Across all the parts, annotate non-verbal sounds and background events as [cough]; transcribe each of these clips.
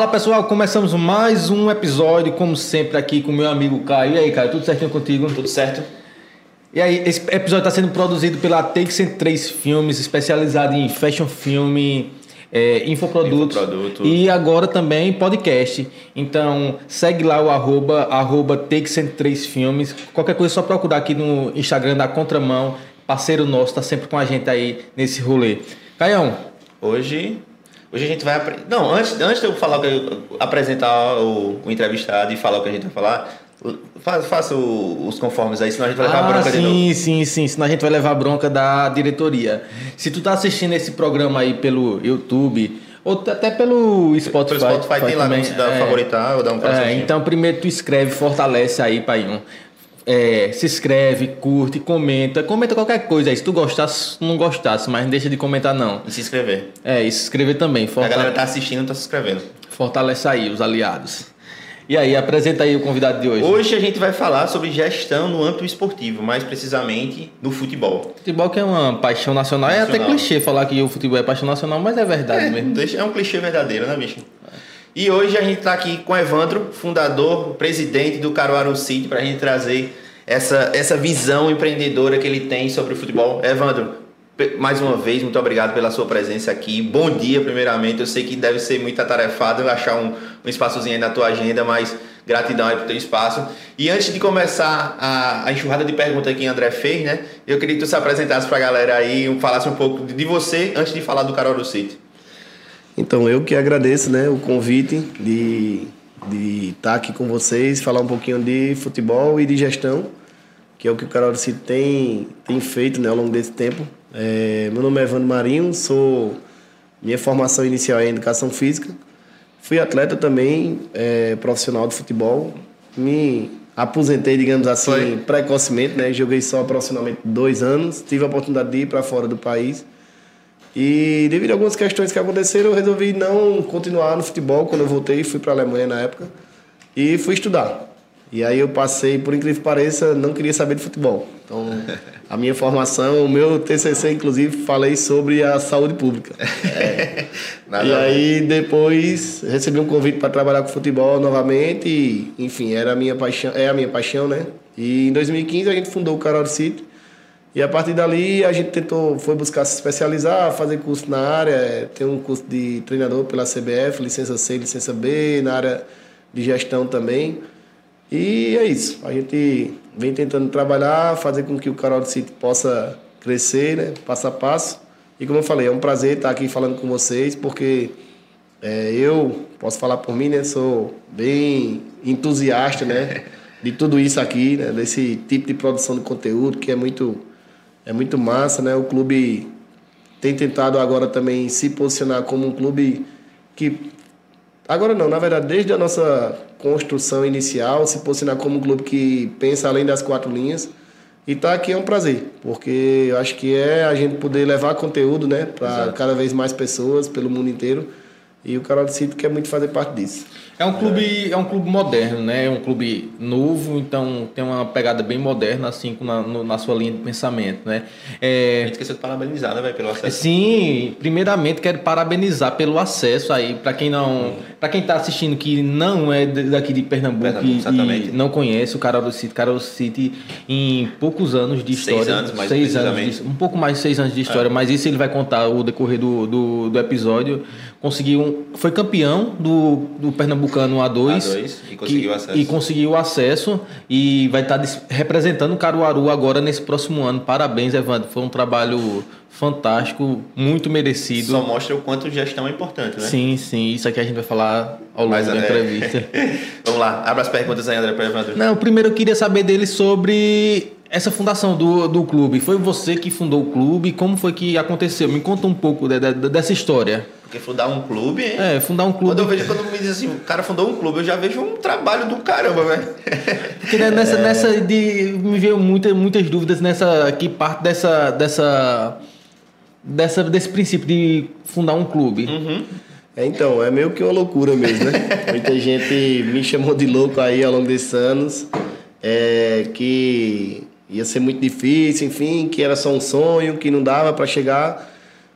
Fala pessoal, começamos mais um episódio, como sempre, aqui com meu amigo Caio. E aí, Caio, tudo certinho contigo? Tudo certo? E aí, esse episódio está sendo produzido pela Take 103 Filmes, especializado em fashion filme, é, infoprodutos, Infoproduto. e agora também podcast. Então, segue lá o arroba, arroba Take 103 Filmes. Qualquer coisa é só procurar aqui no Instagram da Contramão. Parceiro nosso, tá sempre com a gente aí nesse rolê. Caião, Hoje, hoje a gente vai. apre- Não, antes, antes de eu falar, eu- apresentar o, o entrevistado e falar o que a gente vai falar, faça, os conformes aí, senão a gente vai levar Ah, bronca de novo. sim, sim, sim. Senão a gente vai levar bronca da diretoria. Se tu tá assistindo esse programa aí pelo YouTube, ou até pelo Spotify. Pelo Spotify tem lá também, se dá é. favoritar ou dar um É, coraçãozinho. então primeiro tu escreve, fortalece aí, pai. É, se inscreve, curte, comenta. Comenta qualquer coisa aí. Se tu gostasse, não gostasse, mas não deixa de comentar não. E se inscrever. É, e se inscrever também. A Fortale- galera tá assistindo e tá se inscrevendo. Fortalece aí os aliados. E aí, apresenta aí o convidado de hoje. Hoje a gente vai falar sobre gestão no âmbito esportivo, mais precisamente no futebol. Futebol que é uma paixão nacional. É até Nacional. clichê falar que o futebol é paixão nacional, mas é verdade É, mesmo. é um clichê verdadeiro, né, bicho? E hoje a gente está aqui com Evandro, fundador, presidente do Caruaru City, para a gente trazer essa, essa visão empreendedora que ele tem sobre o futebol. Evandro, mais uma vez, muito obrigado pela sua presença aqui. Bom dia, primeiramente. Eu sei que deve ser muito atarefado achar um, um espaçozinho aí na tua agenda, mas gratidão aí por teu espaço. E antes de começar a, a enxurrada de perguntas que o André fez, né? Eu queria que tu se apresentasse para a galera aí, falasse um pouco de você antes de falar do Caruaru City. Então, eu que agradeço né, o convite de de estar aqui com vocês, falar um pouquinho de futebol e de gestão, que é o que o Carol City tem, tem feito né, ao longo desse tempo. É, meu nome é Evandro Marinho, sou minha formação inicial é em educação física. Fui atleta também, é, profissional de futebol. Me aposentei, digamos assim, Foi. precocemente, né? Joguei só profissionalmente dois anos. Tive a oportunidade de ir para fora do país. E devido a algumas questões que aconteceram, eu resolvi não continuar no futebol. Quando eu voltei, fui para a Alemanha na época e fui estudar. E aí eu passei, por incrível que pareça, não queria saber de futebol. Então, a minha formação, o meu TCC, inclusive, falei sobre a saúde pública. [laughs] Nada e aí depois recebi um convite para trabalhar com futebol novamente e, enfim, era a minha paixão, é a minha paixão, né? E em 2015 a gente fundou o Carol City. E a partir dali a gente tentou, foi buscar se especializar, fazer curso na área, tem um curso de treinador pela CBF, licença C, licença B, na área de gestão também. E é isso. A gente vem tentando trabalhar, fazer com que o Carol City possa crescer, né? Passo a passo. E como eu falei, é um prazer estar aqui falando com vocês, porque é, eu posso falar por mim, né? Sou bem entusiasta, né? De tudo isso aqui, né? Desse tipo de produção de conteúdo que é muito, é muito massa, né? O clube tem tentado agora também se posicionar como um clube que Agora não, na verdade, desde a nossa construção inicial, se posicionar como um clube que pensa além das quatro linhas. E estar aqui é um prazer, porque eu acho que é a gente poder levar conteúdo né, para cada vez mais pessoas pelo mundo inteiro. E o Carol City quer muito fazer parte disso. É um clube, é um clube moderno, né? É um clube novo, então tem uma pegada bem moderna, assim, na, no- na sua linha de pensamento, né? A É, gente esqueceu de parabenizar, né, velho, pelo acesso. Sim, primeiramente quero parabenizar pelo acesso aí para quem não, para quem tá assistindo que não é daqui de Pernambuco, Pernambuco, e- não conhece o Carol City, Carol City em poucos anos de Seis história, anos, mais seis anos, de- um pouco mais de seis anos de história, mas isso ele vai contar o decorrer do, do, do episódio. Conseguiu, um- foi campeão do, do Pernambucano A2, A2, e conseguiu que- acesso. e conseguiu acesso e vai estar dis- representando o Caruaru agora nesse próximo ano. Parabéns, Evandro. Foi um trabalho fantástico, muito merecido. Só mostra o quanto gestão é importante, né? Sim, sim. Isso aqui a gente vai falar ao longo Mas, da entrevista. [laughs] Vamos lá, abra as perguntas aí, André, para Evandro. Não, primeiro eu queria saber dele sobre essa fundação do, do clube. Foi você que fundou o clube? Como foi que aconteceu? Me conta um pouco de- de- dessa história. Porque fundar um clube. É, fundar um clube. Quando eu vejo, quando me diz assim, o cara fundou um clube, eu já vejo um trabalho do caramba, velho. Porque né, nessa, nessa de. Me veio muita, muitas dúvidas nessa. Que parte dessa. dessa. dessa desse princípio de fundar um clube. É, então, é meio que uma loucura mesmo, né? [laughs] Muita gente me chamou de louco aí ao longo desses anos, é, que ia ser muito difícil, enfim, que era só um sonho, que não dava para chegar.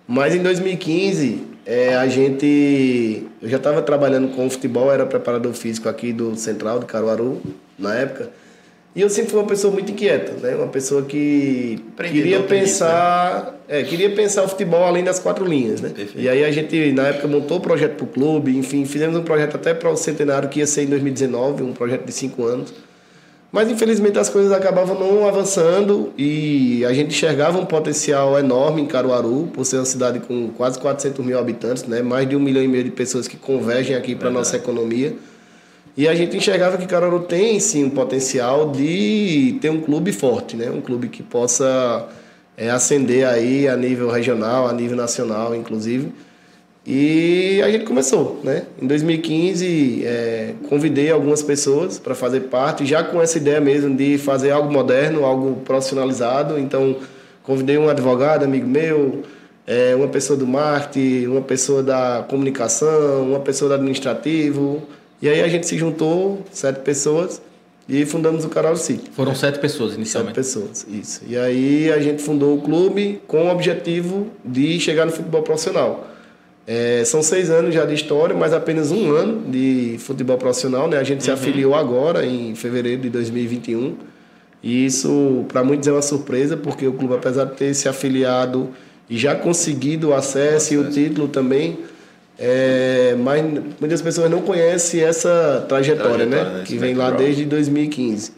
Mas em 2015, é, a gente. Eu já estava trabalhando com futebol, era preparador físico aqui do Central, de Caruaru, na época. E eu sempre fui uma pessoa muito inquieta, né? Uma pessoa que queria pensar, né? é, queria pensar o futebol além das quatro linhas, né? Perfeito. E aí a gente na época montou o projeto para o clube, enfim, fizemos um projeto até para o centenário que ia ser em 2019, um projeto de cinco anos. Mas infelizmente as coisas acabavam não avançando e a gente enxergava um potencial enorme em Caruaru, por ser uma cidade com quase 400 mil habitantes, né? mais de um milhão e meio de pessoas que convergem aqui para a nossa economia. E a gente enxergava que Caruaru tem sim um potencial de ter um clube forte, né? Um clube que possa é, ascender aí a nível regional, a nível nacional, inclusive. E a gente começou, né? Em 2015, é, convidei algumas pessoas para fazer parte, já com essa ideia mesmo de fazer algo moderno, algo profissionalizado. Então, convidei um advogado, amigo meu, é, uma pessoa do marketing, uma pessoa da comunicação, uma pessoa do administrativo, e aí a gente se juntou, sete pessoas, e fundamos o Carol City. Foram sete pessoas inicialmente? Sete pessoas, isso. E aí a gente fundou o clube com o objetivo de chegar no futebol profissional. É, são seis anos já de história, mas apenas um ano de futebol profissional. Né? A gente uhum. se afiliou agora, em fevereiro de 2021. E isso, para muitos, é uma surpresa, porque o clube, apesar de ter se afiliado e já conseguido o acesso, e o título também, é, mas muitas pessoas não conhecem essa trajetória, né? trajetória né? Que vem lá desde 2015.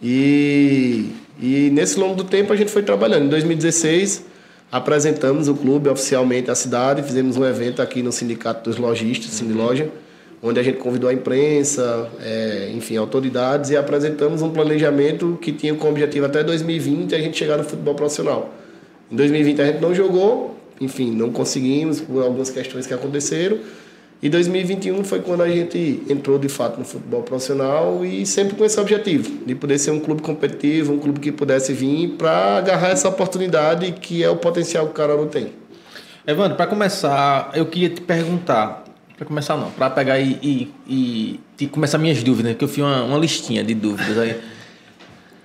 E, e nesse longo do tempo a gente foi trabalhando. Em 2016 apresentamos o clube oficialmente à cidade, fizemos um evento aqui no Sindicato dos Lojistas, uhum. Loja, onde a gente convidou a imprensa, é, enfim, autoridades e apresentamos um planejamento que tinha como objetivo até 2020 a gente chegar no futebol profissional. Em 2020 a gente não jogou, enfim, não conseguimos por algumas questões que aconteceram. E 2021 foi quando a gente entrou de fato no futebol profissional e sempre com esse objetivo, de poder ser um clube competitivo, um clube que pudesse vir para agarrar essa oportunidade que é o potencial que o Caruaru tem. Evandro, para começar, eu queria te perguntar, para começar não, para pegar e, e, e, e, começar minhas dúvidas, que eu fiz uma, uma listinha de dúvidas aí.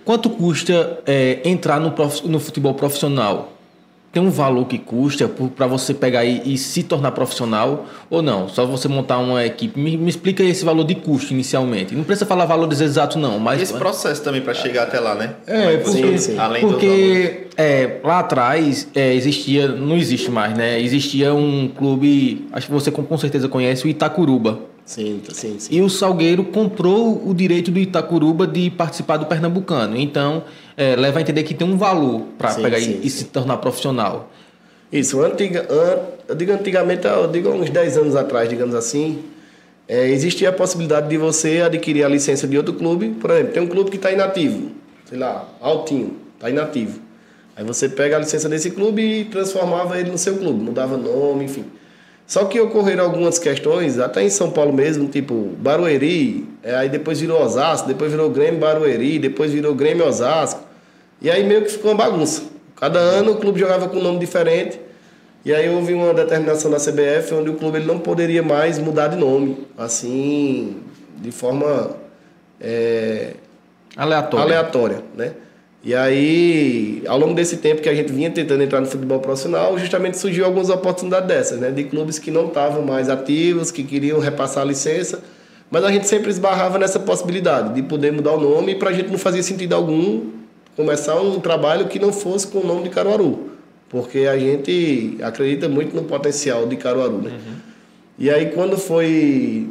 Quanto custa é, entrar no, prof, no futebol profissional? Tem um valor que custa para você pegar e, e, se tornar profissional ou não? Só você montar uma equipe. Me, me, explica esse valor de custo inicialmente. Não precisa falar valores exatos, não. Mas esse processo também para chegar até lá, né? É, porque, sim, sim. Além porque é, lá atrás é, existia, não existe mais, né? Existia um clube, acho que você com, com certeza conhece, o Itacuruba. Sim, sim, sim. E o Salgueiro comprou o direito do Itacuruba de participar do Pernambucano. Então, é, leva a entender que tem um valor para pegar sim, e, e, se tornar profissional. Isso, antiga, eu digo antigamente, eu digo uns 10 anos atrás, digamos assim, é, existia a possibilidade de você adquirir a licença de outro clube. Por exemplo, tem um clube que está inativo, sei lá, Altinho, está inativo. Aí você pega a licença desse clube e transformava ele no seu clube, mudava nome, enfim. Só que ocorreram algumas questões, até em São Paulo mesmo, tipo Barueri, é, aí depois virou Osasco, depois virou Grêmio Barueri, depois virou Grêmio Osasco. E aí meio que ficou uma bagunça. Cada ano o clube jogava com um nome diferente. E aí houve uma determinação da CBF onde o clube ele não poderia mais mudar de nome, assim, de forma é, aleatória. aleatória, né? E aí, ao longo desse tempo que a gente vinha tentando entrar no futebol profissional, justamente surgiu algumas oportunidades dessas, né? De clubes que não estavam mais ativos, que queriam repassar a licença, mas a gente sempre esbarrava nessa possibilidade de poder mudar o nome e para a gente não fazia sentido algum começar um trabalho que não fosse com o nome de Caruaru, porque a gente acredita muito no potencial de Caruaru, né? Uhum. E aí, quando foi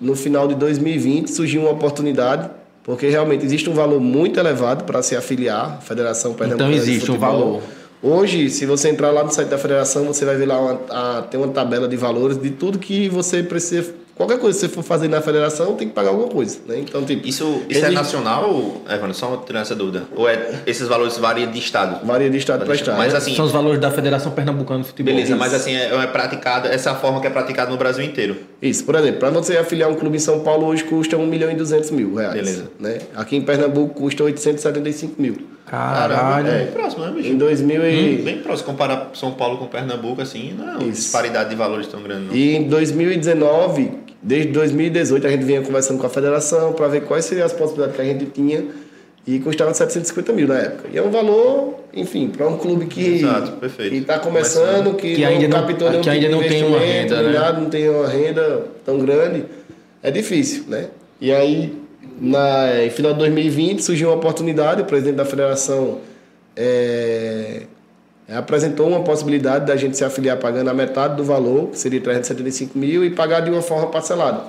no final de 2020, surgiu uma oportunidade porque realmente existe um valor muito elevado para se afiliar à Federação Pernambucana Então existe um valor. Hoje, se você entrar lá no site da federação, você vai ver lá uma, a, tem uma tabela de valores de tudo que você precisa Qualquer coisa que você for fazer na federação, tem que pagar alguma coisa, né? Então, tipo... Isso, isso é nacional, Evandro? Só tirar essa dúvida. Ou é, esses valores variam de estado? Varia de estado para estado. Mas, assim, São os valores da Federação Pernambucana de Futebol. Beleza, mas assim, é, é praticado, essa é a forma que é praticada no Brasil inteiro. Isso, por exemplo, para você afiliar um clube em São Paulo hoje custa 1 milhão e 200 mil reais. Beleza. Né? Aqui em Pernambuco custa 875 mil. Caralho. É, bem próximo, né, bicho? Em 2000 e... Hum, bem próximo. Comparar São Paulo com Pernambuco, assim, não é uma disparidade de valores tão grande. Não. E em 2019 Desde 2018 a gente vinha conversando com a federação para ver quais seriam as possibilidades que a gente tinha e custava 750 mil na época. E é um valor, enfim, para um clube que está começando, que, Que ainda não- captou nenhum que ainda tipo de não tem uma investimento, renda, nem né? nada, não tem uma renda tão grande, é difícil, né? E aí, na, em final de 2020, surgiu uma oportunidade, o presidente da federação é, apresentou uma possibilidade da gente se afiliar pagando a metade do valor, que seria 375 mil, e pagar de uma forma parcelada.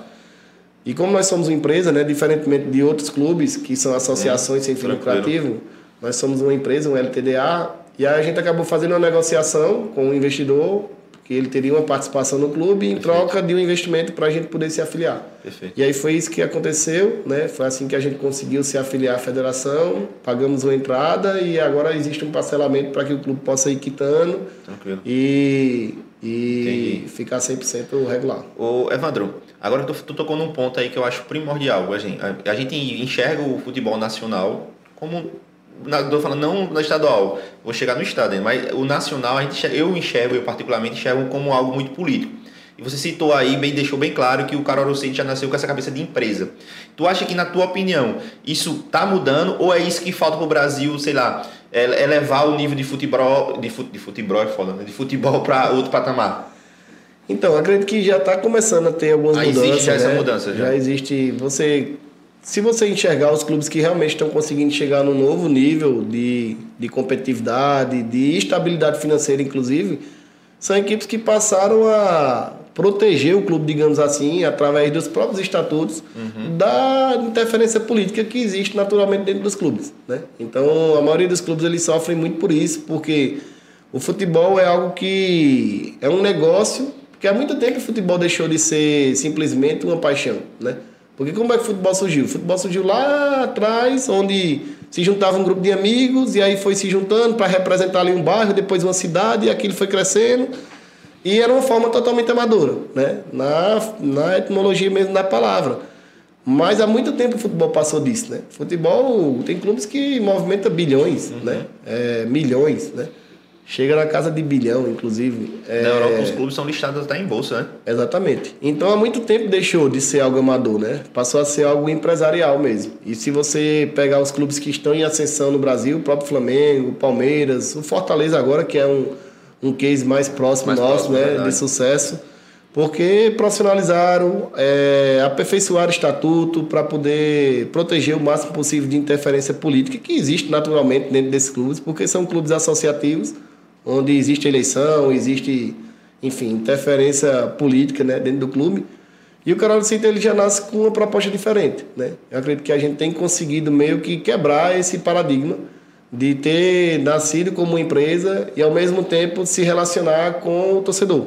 E como nós somos uma empresa, né, diferentemente de outros clubes que são associações sem fim lucrativo, nós somos uma empresa, um LTDA, e aí a gente acabou fazendo uma negociação com o investidor, que ele teria uma participação no clube em troca de um investimento para a gente poder se afiliar. Perfeito. E aí foi isso que aconteceu, né? Foi assim que a gente conseguiu se afiliar à federação, pagamos uma entrada e agora existe um parcelamento para que o clube possa ir quitando Tranquilo. e, e Entendi. ficar 100% regular. Ô, Evandro, agora tu, tu tocou num ponto aí que eu acho primordial. A gente, a, a gente enxerga o futebol nacional como. Na, tô falando não na estadual, vou chegar no estado, mas o nacional a gente eu enxergo, eu particularmente enxergo como algo muito político. E você citou aí, bem, deixou bem claro que o Caruaru City já nasceu com essa cabeça de empresa. Tu acha que, na tua opinião, isso tá mudando ou é isso que falta pro Brasil, sei lá, é- elevar o nível de futebol, de, fut, de futebol é foda, né? De futebol para outro patamar? Então, acredito que já está começando a ter algumas Ah, mudanças. existe já essa né? mudança, já. Já existe. Você, se você enxergar os clubes que realmente estão conseguindo chegar num novo nível de, de competitividade, de estabilidade financeira, inclusive, são equipes que passaram a proteger o clube, digamos assim, através dos próprios estatutos, Uhum. da interferência política que existe naturalmente dentro dos clubes. Né? Então, a maioria dos clubes eles sofrem muito por isso, porque o futebol é algo que é um negócio, porque há muito tempo o futebol deixou de ser simplesmente uma paixão, né? Porque como é que o futebol surgiu? O futebol surgiu lá atrás, onde se juntava um grupo de amigos e aí foi se juntando para representar ali um bairro, depois uma cidade, e aquilo foi crescendo. E era uma forma totalmente amadora, né? Na, na etimologia mesmo da palavra. Mas há muito tempo o futebol passou disso, né? Futebol tem clubes que movimenta bilhões, né? É, milhões, né? Chega na casa de bilhão, inclusive. É, Na Europa, os clubes são listados até em bolsa, né? Exatamente. Então há muito tempo deixou de ser algo amador, né? Passou a ser algo empresarial mesmo. E se você pegar os clubes que estão em ascensão no Brasil, o próprio Flamengo, o Palmeiras, o Fortaleza agora, que é um, um case mais próximo Mais nosso, próximo, né? verdade. De sucesso. Porque profissionalizaram, é, aperfeiçoaram o estatuto para poder proteger o máximo possível de interferência política que existe naturalmente dentro desses clubes, porque são clubes associativos, onde existe eleição, existe, enfim, interferência política né, dentro do clube. E o Carol City ele já nasce com uma proposta diferente. Né? Eu acredito que a gente tem conseguido meio que quebrar esse paradigma de ter nascido como empresa e ao mesmo tempo se relacionar com o torcedor.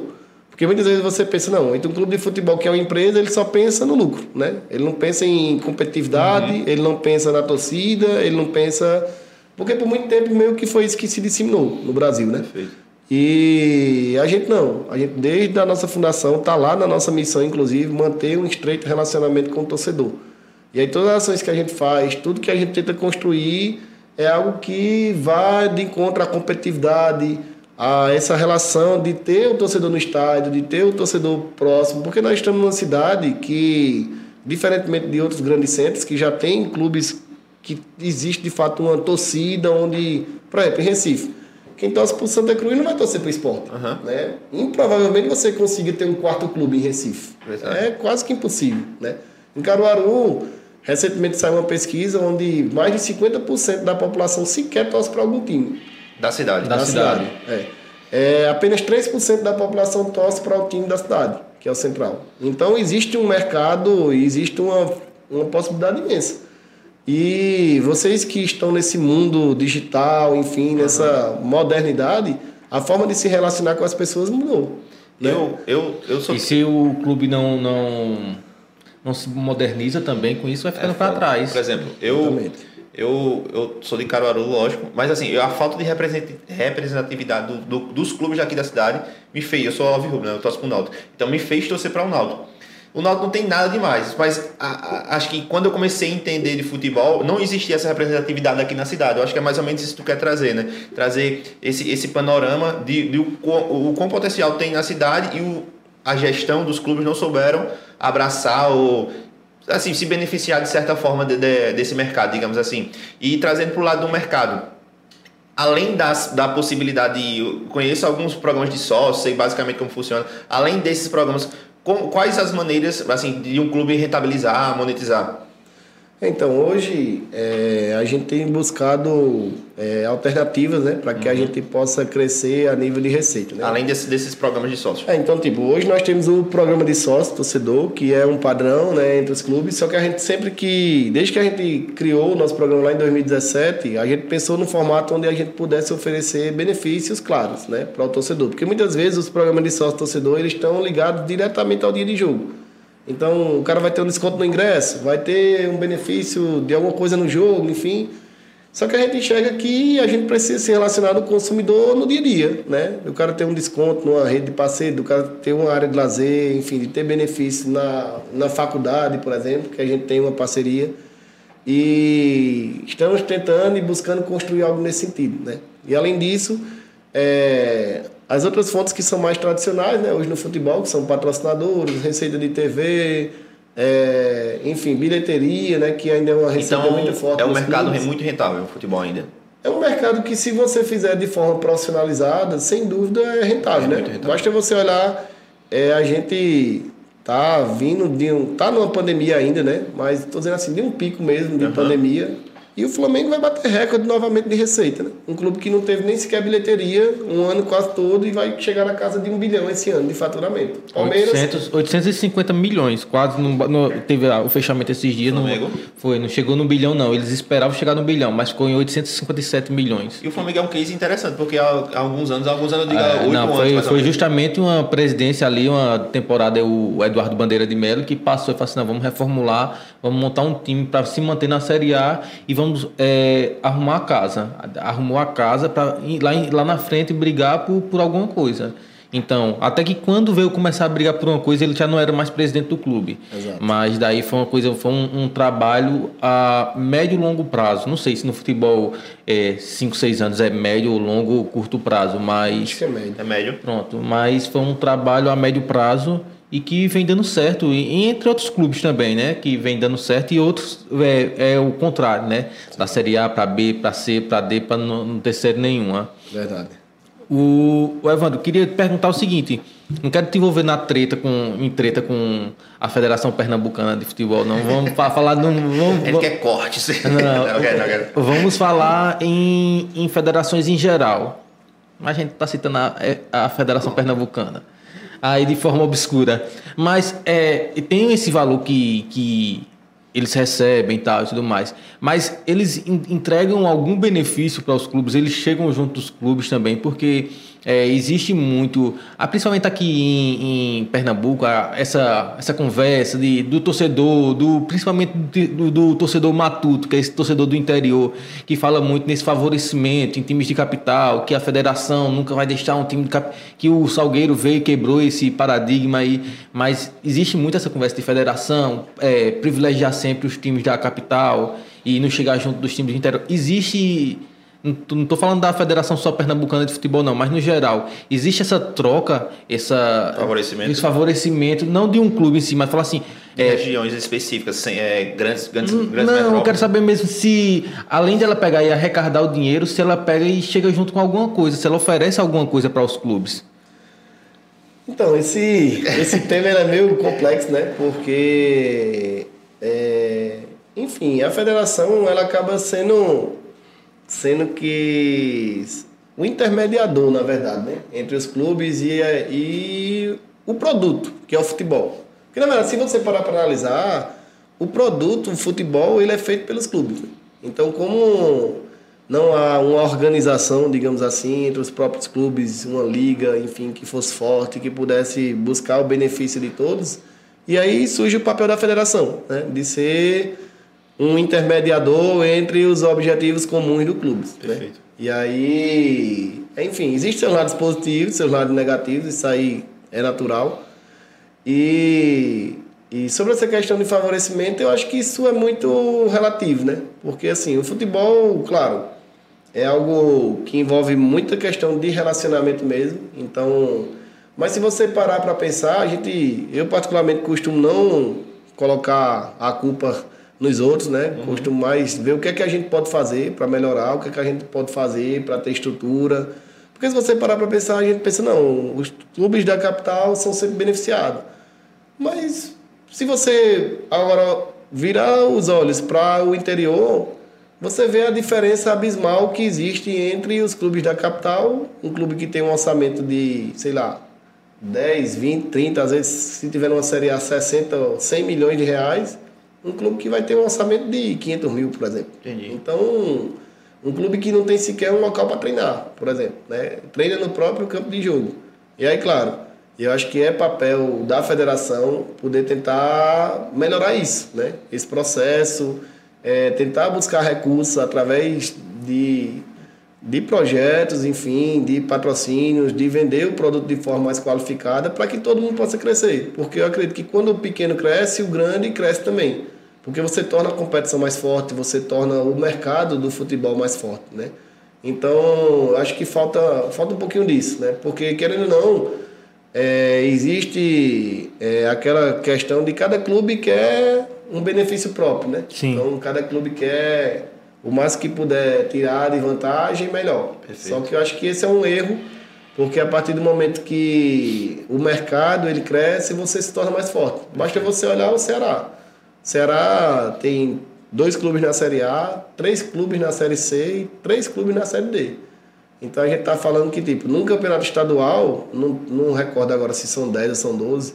Porque muitas vezes você pensa, não, então um clube de futebol que é uma empresa, ele só pensa no lucro, né? Ele não pensa em competitividade, ele não pensa na torcida, ele não pensa... Porque por muito tempo meio que foi isso que se disseminou no Brasil, né? Perfeito. E a gente não, a gente desde a nossa fundação está lá na nossa missão, inclusive, manter um estreito relacionamento com o torcedor. E aí todas as ações que a gente faz, tudo que a gente tenta construir é algo que vai de encontro à competitividade, a essa relação de ter o torcedor no estádio, de ter o torcedor próximo, porque nós estamos numa cidade que, diferentemente de outros grandes centros, que já tem clubes que existe de fato uma torcida onde, por exemplo, em Recife, quem torce para o Santa Cruz não vai torcer para o esporte. Aham. Né? Improvavelmente você consiga ter um quarto clube em Recife. Verdade. É quase que impossível. Né? Em Caruaru, recentemente saiu uma pesquisa onde mais de 50% da população sequer torce para algum time. Da cidade. Da cidade. É. É, apenas 3% da população torce para o time da cidade, que é o Central. Então existe um mercado, existe uma, uma possibilidade imensa. E vocês que estão nesse mundo digital, enfim, nessa modernidade, a forma de se relacionar com as pessoas mudou. Né? Eu, eu, eu sou. E se o clube não, não, não se moderniza também com isso, vai ficando para trás. Por exemplo, eu, Exatamente. eu, eu sou de Caruaru, lógico, mas assim, a falta de represent- representatividade do- do- dos clubes daqui da cidade me fez, eu sou alvirrubro, né? eu torço pro Náutico, então me fez torcer para o Náutico. O Náutico não tem nada demais, mas a- a- acho que quando eu comecei a entender de futebol, não existia essa representatividade aqui na cidade. Eu acho que é mais ou menos isso que tu quer trazer, né? Trazer esse, esse panorama de, de o, quão- o quão potencial tem na cidade e o, a gestão dos clubes não souberam abraçar ou assim, se beneficiar de certa forma de, de, desse mercado, digamos assim. E trazendo para o lado do mercado, além das, da possibilidade, eu conheço alguns programas de sócio, sei basicamente como funciona, além desses programas, quais as maneiras assim, de um clube rentabilizar, monetizar? Então, hoje é, a gente tem buscado é, alternativas né, para que uhum. a gente possa crescer a nível de receita. Né? Além desse, desses programas de sócio. É, então, tipo, hoje nós temos o programa de sócio torcedor, que é um padrão né, entre os clubes, só que a gente sempre que, desde que a gente criou o nosso programa lá em 2017, a gente pensou no formato onde a gente pudesse oferecer benefícios claros né, para o torcedor. Porque muitas vezes os programas de sócio torcedor eles estão ligados diretamente ao dia de jogo. Então o cara vai ter um desconto no ingresso, vai ter um benefício de alguma coisa no jogo, enfim. Só que a gente enxerga que a gente precisa se relacionar com o consumidor no dia a dia, né? O cara ter um desconto numa rede de passeio, do cara ter uma área de lazer, enfim, de ter benefício na, na faculdade, por exemplo, que a gente tem uma parceria. E estamos tentando e buscando construir algo nesse sentido, né? E além disso, é, as outras fontes que são mais tradicionais, né, hoje no futebol, que são patrocinadores, receita de TV, é, enfim, bilheteria, né, que ainda é uma receita então, muito forte. É um mercado clubes. muito rentável o futebol ainda. É um mercado que, se você fizer de forma profissionalizada, sem dúvida é rentável, é né? Rentável. Basta você olhar, é, a gente tá vindo de um. tá numa pandemia ainda, né? Mas estou dizendo assim, de um pico mesmo de uhum. pandemia e o Flamengo vai bater recorde novamente de receita, né? Um clube que não teve nem sequer bilheteria um ano quase todo e vai chegar na casa de um bilhão esse ano de faturamento. Palmeiras... 800, 850 milhões, quase no, no, teve o fechamento esses dias. Flamengo? No, foi, não chegou no bilhão não. Eles esperavam chegar no bilhão, mas ficou em 857 milhões. E o Flamengo é um case interessante, porque há, há alguns anos, há alguns anos, eu digo, é, não, foi, anos, foi justamente uma presidência ali, uma temporada, o Eduardo Bandeira de Melo, que passou e falou assim, não, vamos reformular, vamos montar um time para se manter na Série A e vamos vamos é, arrumar a casa. Arrumou a casa para lá, lá na frente brigar por, por alguma coisa. Então, até que quando veio começar a brigar por uma coisa, ele já não era mais presidente do clube. Exato. Mas daí foi uma coisa, foi um, um, trabalho a médio e longo prazo. Não sei se no futebol 5, é, 6 anos é médio, longo, curto prazo, mas. Acho que é médio. É médio. Pronto. Mas foi um trabalho a médio prazo e que vem dando certo, e entre outros clubes também, né? Que vem dando certo e outros é, é o contrário, né? Da Série A para B, para C, para D, para não, não ter série nenhuma. Verdade. O, o Evandro, queria perguntar o seguinte: não quero te envolver na treta com, em treta com a Federação Pernambucana de Futebol, não. Vamos falar. Não, vamos, Ele quer corte. Não, não, quero, não quero. Vamos falar em, em federações em geral. A gente está citando a, é, a Federação Pernambucana aí de forma obscura. Mas é, tem esse valor que, que eles recebem e tal e tudo mais. Mas eles entregam algum benefício para os clubes, eles chegam junto dos clubes também, porque é, existe muito, ah, principalmente aqui em, em Pernambuco, essa, essa conversa de, do torcedor, do, principalmente do, do, torcedor matuto, que é esse torcedor do interior, que fala muito nesse favorecimento em times de capital, que a federação nunca vai deixar um time de cap... que o Salgueiro veio e quebrou esse paradigma aí, mas existe muito essa conversa de federação, é, privilegiar sempre os times da capital e não chegar junto dos times do interior. Existe não estou falando da Federação só Pernambucana de Futebol, não, mas no geral, existe essa troca, essa, favorecimento. esse favorecimento, não de um clube em si, mas falar assim. É, regiões específicas, sem, é, grandes, grandes, não, grandes Não, eu quero saber mesmo se, além dela pegar e arrecadar o dinheiro, se ela pega e chega junto com alguma coisa, se ela oferece alguma coisa para os clubes. Então, esse, esse [laughs] tema é meio complexo, né? Porque, é, enfim, a federação ela acaba sendo sendo que o intermediador, na verdade, né? entre os clubes e, e o produto, que é o futebol. Porque, na verdade, se você parar para analisar, o produto, o futebol, ele é feito pelos clubes. Né? Então, como não há uma organização, digamos assim, entre os próprios clubes, uma liga, enfim, que fosse forte, que pudesse buscar o benefício de todos, e aí surge o papel da federação, né? de ser um intermediador entre os objetivos comuns do clube. Né? Perfeito. Né? E aí, enfim, existem seus lados positivos, seus lados negativos, isso aí é natural. E, e sobre essa questão de favorecimento, eu acho que isso é muito relativo, né? Porque assim, o futebol, claro, é algo que envolve muita questão de relacionamento mesmo. Então, mas se você parar para pensar, a gente, eu particularmente costumo não colocar a culpa nos outros, né? Uhum. Costumo mais ver o que é que a gente pode fazer para melhorar, o que é que a gente pode fazer para ter estrutura. Porque se você parar para pensar, a gente pensa, não, os clubes da capital são sempre beneficiados. Mas se você agora virar os olhos para o interior, você vê a diferença abismal que existe entre os clubes da capital, um clube que tem um orçamento de, sei lá, 10, 20, 30, às vezes se tiver uma Série A 60, 100 milhões de reais, um clube que vai ter um orçamento de 500 mil, por exemplo. Entendi. Então, um clube que não tem sequer um local para treinar, por exemplo. Né? Treina no próprio campo de jogo. E aí, claro, eu acho que é papel da federação poder tentar melhorar isso, né? esse processo, é, tentar buscar recursos através de, de projetos, enfim, de patrocínios, de vender o produto de forma mais qualificada para que todo mundo possa crescer. Porque eu acredito que quando o pequeno cresce, o grande cresce também. Porque você torna a competição mais forte, você torna o mercado do futebol mais forte, né? Então, acho que falta, falta um pouquinho disso, né? Porque, querendo ou não, é, existe é, aquela questão de cada clube quer um benefício próprio, né? Sim. Então, cada clube quer o mais que puder tirar de vantagem, melhor. Perfeito. Só que eu acho que esse é um erro, porque a partir do momento que o mercado ele cresce, você se torna mais forte. Basta você olhar o Ceará. Ceará tem dois clubes na Série A, três clubes na Série C e três clubes na Série D. Então a gente está falando que, tipo, num campeonato estadual, não, não recordo agora se são 10 ou são 12,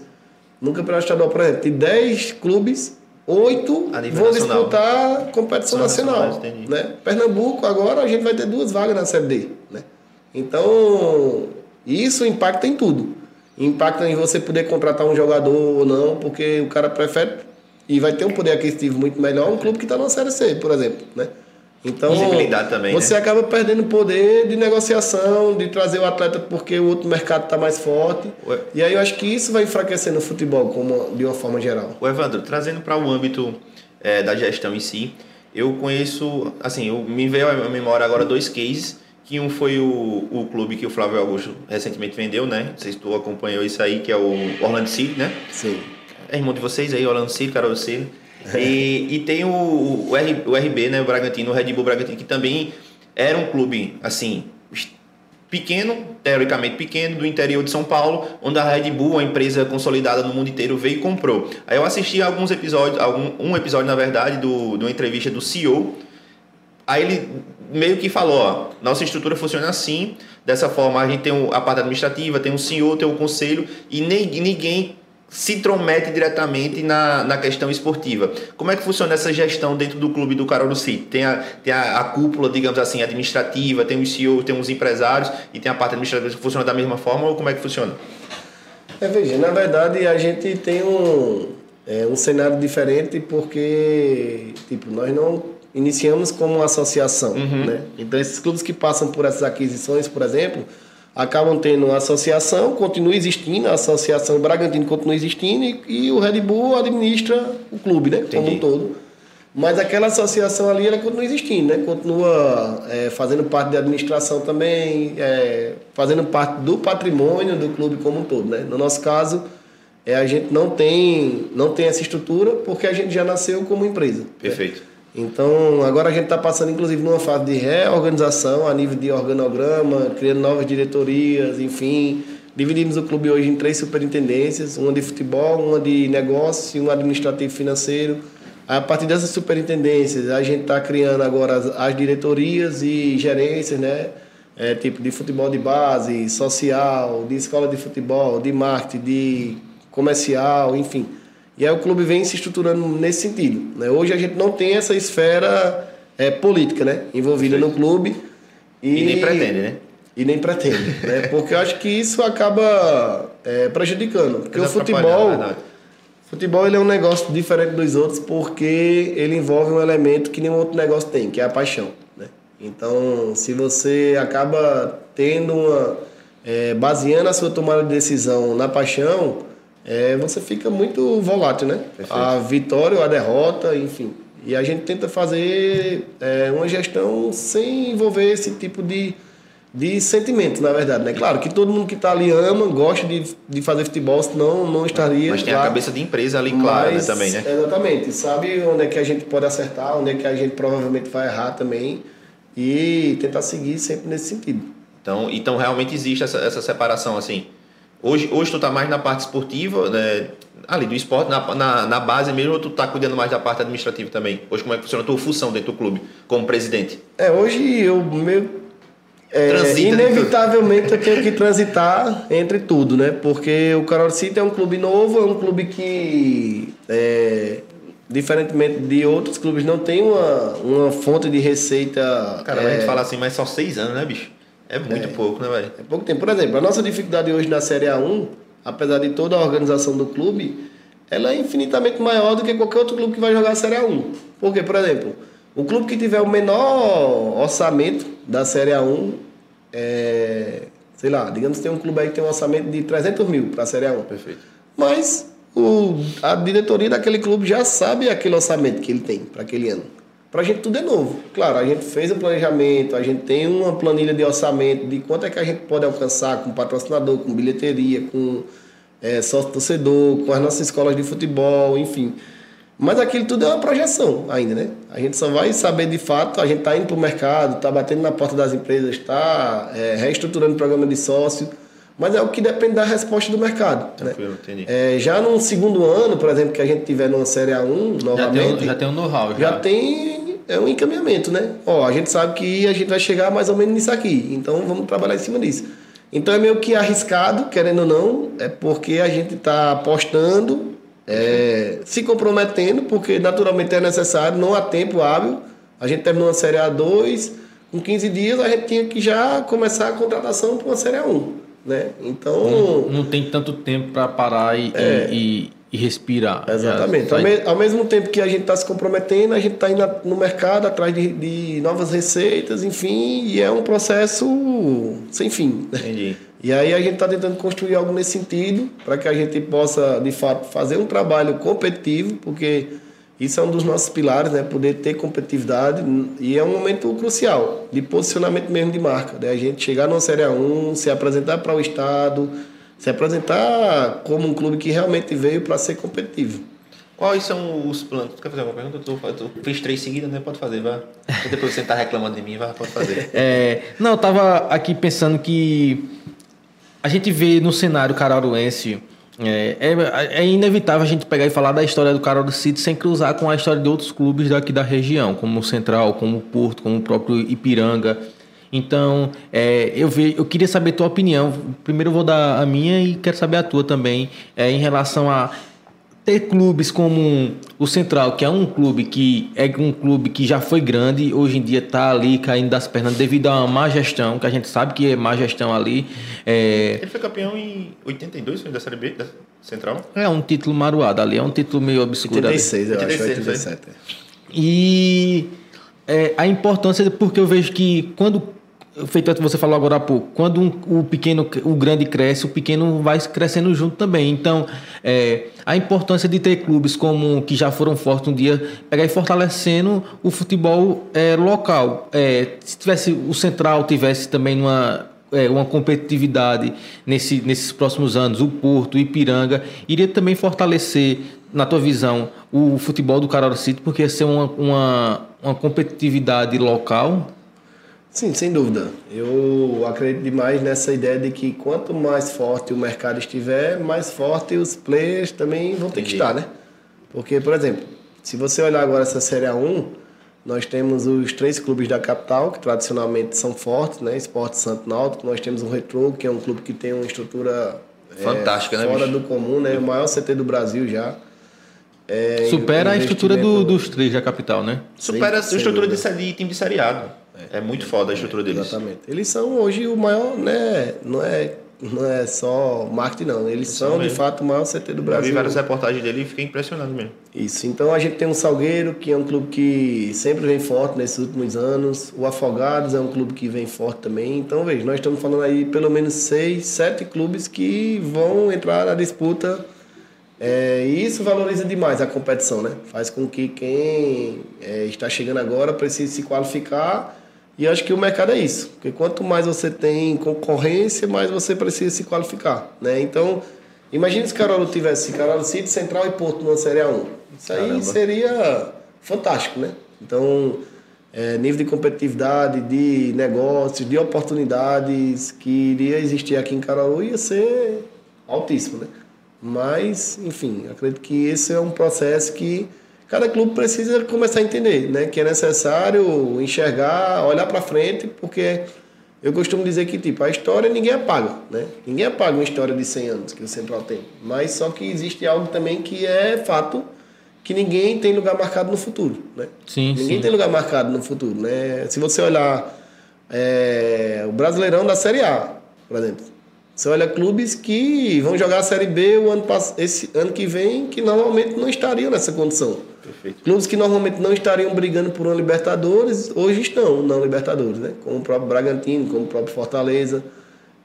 num campeonato estadual, por exemplo, tem 10 clubes, 8 A nível vão nacional. disputar competição nacional. entendi. Né? Pernambuco, agora a gente vai ter duas vagas na Série D. Né? Então, isso impacta em tudo. Impacta em você poder contratar um jogador ou não, porque o cara prefere e vai ter um poder aquisitivo muito melhor um clube que está na Série C, por exemplo. Né? Então, também, você né? acaba perdendo poder de negociação, de trazer o atleta porque o outro mercado está mais forte. Ué. E aí eu acho que isso vai enfraquecendo o futebol como, de uma forma geral. O Evandro, trazendo para o âmbito eh, da gestão em si, eu conheço, assim, eu, me veio à memória agora dois cases, que um foi o, o clube que o Flávio Augusto recentemente vendeu, né? Não sei se tu acompanhou isso aí, que é o Orlando City, né? Sim. É irmão de vocês aí, Orlando City, Carol City. E, e tem o, o, R- o RB, né? O Bragantino, o Red Bull Bragantino, que também era um clube, assim, pequeno, teoricamente pequeno, do interior de São Paulo, onde a Red Bull, uma empresa consolidada no mundo inteiro, veio e comprou. Aí eu assisti alguns episódios, algum, um episódio, na verdade, do, de uma entrevista do CEO, Aí ele meio que falou, ó, nossa estrutura funciona assim, dessa forma a gente tem a parte administrativa, tem o senhor, tem o conselho e nem, e ninguém se intromete diretamente na, na questão esportiva. Como é que funciona essa gestão dentro do clube do Carol City? Tem, a, tem a, a cúpula, digamos assim, administrativa, tem os CEO, tem os empresários e tem a parte administrativa que funciona da mesma forma ou como é que funciona? É, veja, na verdade a gente tem um, é, um cenário diferente porque, tipo, nós não iniciamos como uma associação, né? Então esses clubes que passam por essas aquisições, por exemplo, acabam tendo uma associação, continua existindo, a associação Bragantino continua existindo e, e o Red Bull administra o clube, né? Como Entendi. um todo. Mas aquela associação ali, ela continua existindo, né? Continua é, fazendo parte da administração também, é, fazendo parte do patrimônio do clube como um todo, né? No nosso caso, é, a gente não tem, não tem essa estrutura porque a gente já nasceu como empresa. Perfeito. Então, agora a gente está passando, inclusive, numa fase de reorganização a nível de organograma, criando novas diretorias, enfim. Dividimos o clube hoje em três superintendências, uma de futebol, uma de negócio e uma administrativo financeiro. A partir dessas superintendências, a gente está criando agora as, as diretorias e gerências, né? É, tipo de futebol de base, social, de escola de futebol, de marketing, de comercial, enfim. E aí o clube vem se estruturando nesse sentido. Né? Hoje a gente não tem essa esfera é, política né? envolvida no clube. E nem pretende, né? E nem pretende. [laughs] né? Porque eu acho que isso acaba é, prejudicando. Porque Mas o futebol. Futebol ele é um negócio diferente dos outros porque ele envolve um elemento que nenhum outro negócio tem, que é a paixão. Né? Então, se você acaba tendo uma. é, baseando a sua tomada de decisão na paixão, é, você fica muito volátil, né? Perfeito. A vitória ou a derrota, enfim. E a gente tenta fazer é, uma gestão sem envolver esse tipo de, de sentimento, na verdade, né? Claro que todo mundo que está ali ama, gosta de, de fazer futebol, senão não estaria. Mas tem lá. a cabeça de empresa ali, claro, né, também, né? Exatamente. Sabe onde é que a gente pode acertar, onde é que a gente provavelmente vai errar também e tentar seguir sempre nesse sentido. Então, então realmente existe essa, essa separação, assim. Hoje, hoje tu tá mais na parte esportiva, né? Ali do esporte, na, na, na base mesmo, ou tu tá cuidando mais da parte administrativa também? Hoje, como é que funciona a tua função dentro do clube, como presidente? É, hoje eu meio é, Transita de inevitavelmente eu tenho que transitar entre tudo, né? Porque o Carol City é um clube novo, é um clube que, é, diferentemente de outros clubes, não tem uma, uma fonte de receita. Cara, é, a gente fala assim, mas só seis anos, né, bicho? É muito pouco, né, velho? É pouco tempo. Por exemplo, a nossa dificuldade hoje na Série A1, apesar de toda a organização do clube, ela é infinitamente maior do que qualquer outro clube que vai jogar a Série A1. Porque, por exemplo, o clube que tiver o menor orçamento da Série A1, é, sei lá, digamos que tem um clube aí que tem um orçamento de 300 mil para a Série A1. Perfeito. Mas o, a diretoria daquele clube já sabe aquele orçamento que ele tem para aquele ano. Para a gente tudo é novo. Claro, a gente fez o planejamento, a gente tem uma planilha de orçamento de quanto é que a gente pode alcançar com patrocinador, com bilheteria, com é, sócio-torcedor, com as nossas escolas de futebol, enfim. Mas aquilo tudo é uma projeção ainda, né? A gente só vai saber de fato, a gente está indo para o mercado, está batendo na porta das empresas, está é, reestruturando o programa de sócio, mas é o que depende da resposta do mercado. Né? É, já no segundo ano, por exemplo, que a gente tiver numa Série A1, Já tem, novamente, um- já tem um know-how. já tem é um encaminhamento, né? Ó, a gente sabe que a gente vai chegar mais ou menos nisso aqui, então vamos trabalhar em cima disso. Então é meio que arriscado, querendo ou não, é porque a gente está apostando, é, se comprometendo, porque naturalmente é necessário, não há tempo hábil. A gente terminou a Série A2, com 15 dias a gente tinha que já começar a contratação para uma Série A1, né? Então... Não tem tanto tempo para parar e, e- e- e respirar. Exatamente. Ao, sai- me- ao mesmo tempo que a gente está se comprometendo, a gente está indo no mercado atrás de, de novas receitas, enfim, e é um processo sem fim. Entendi. [laughs] E aí a gente está tentando construir algo nesse sentido, para que a gente possa, de fato, fazer um trabalho competitivo, porque isso é um dos nossos pilares, né? Poder ter competitividade, e é um momento crucial, de posicionamento mesmo de marca. Né? A gente chegar numa Série A1, se apresentar para o Estado, se apresentar como um clube que realmente veio para ser competitivo. Quais são os planos? Tu quer fazer alguma pergunta? Tu, tu fiz três seguidas, né? Pode fazer, vai. Depois você tá reclamando de mim, vai, pode fazer. [laughs] É, não, eu tava aqui pensando que a gente vê no cenário cararuense. É, é, é inevitável a gente pegar e falar da história do Caruaru City sem cruzar com a história de outros clubes daqui da região, como o Central, como o Porto, como o próprio Ipiranga. Então, é, eu, ve, eu queria saber a tua opinião. Primeiro eu vou dar a minha e quero saber a tua também, é, em relação a ter clubes como o Central, que é um clube que é um clube que já foi grande, hoje em dia está ali caindo das pernas devido a uma má gestão, que a gente sabe que é má gestão ali. É, Ele foi campeão em 82, foi da Série B, da Central. é um título maruado ali, é um título meio obscuro. ali. 86, eu acho, 86, 87. E é, a importância, porque eu vejo que quando, feito que você falou agora há pouco, quando um- o pequeno, o grande cresce, o pequeno vai crescendo junto também. Então, é, a importância de ter clubes como que já foram fortes um dia, pegar e fortalecendo o futebol é, local. É, se tivesse o Central tivesse também uma é, uma competitividade nesse, nesses próximos anos, o Porto, o Ipiranga, iria também fortalecer, na tua visão, o futebol do Caruaru City, porque ia ser uma, uma, uma competitividade local. Sim, sem dúvida. Eu acredito demais nessa ideia de que quanto mais forte o mercado estiver, mais forte os players também vão ter que estar, né? Porque, por exemplo, se você olhar agora essa Série A1, nós temos os três clubes da capital, que tradicionalmente são fortes, né? Esporte Santo Náutico, nós temos o Retro, que é um clube que tem uma estrutura é, Fantástica, né, fora bicho? do comum, né? O maior CT do Brasil já. É, Supera a estrutura do- dos três da capital, né? Supera a sem estrutura de, dúvida. de time de seriado. É, muito foda a estrutura deles. Exatamente. Eles são hoje o maior, né? Não é, não é só marketing, não. Eles são, de fato, o maior CT do Eu vi Brasil. várias reportagens dele e fiquei impressionado mesmo. Isso. Então a gente tem o Salgueiro, que é um clube que sempre vem forte nesses últimos anos. O Afogados é um clube que vem forte também. Então, veja, nós estamos falando aí pelo menos seis, sete clubes que vão entrar na disputa. É, e isso valoriza demais a competição, né? Faz com que quem é, está chegando agora precise se qualificar E acho que o mercado é isso, porque quanto mais você tem concorrência, mais você precisa se qualificar, né? Então, imagine se Carol tivesse Carol City, Central e Porto numa Série A1. Isso aí Caramba. seria fantástico, né? Então, é, nível de competitividade, de negócios, de oportunidades que iria existir aqui em Caruaru ia ser altíssimo, né? Mas, enfim, acredito que esse é um processo que cada clube precisa começar a entender, né? Que é necessário enxergar, olhar para frente, porque eu costumo dizer que, tipo, a história ninguém apaga, né? Ninguém apaga uma história de 100 anos que o Central tem. Mas só que existe algo também que é fato que ninguém tem lugar marcado no futuro, né? Sim, Ninguém sim. tem lugar marcado no futuro, né? Se você olhar é, o Brasileirão da Série A, por exemplo, você olha clubes que vão jogar a Série B o ano, esse ano que vem que normalmente não estariam nessa condição. Perfeito. Clubes que normalmente não estariam brigando por uma Libertadores, hoje estão na Libertadores, né? Como o próprio Bragantino, como o próprio Fortaleza.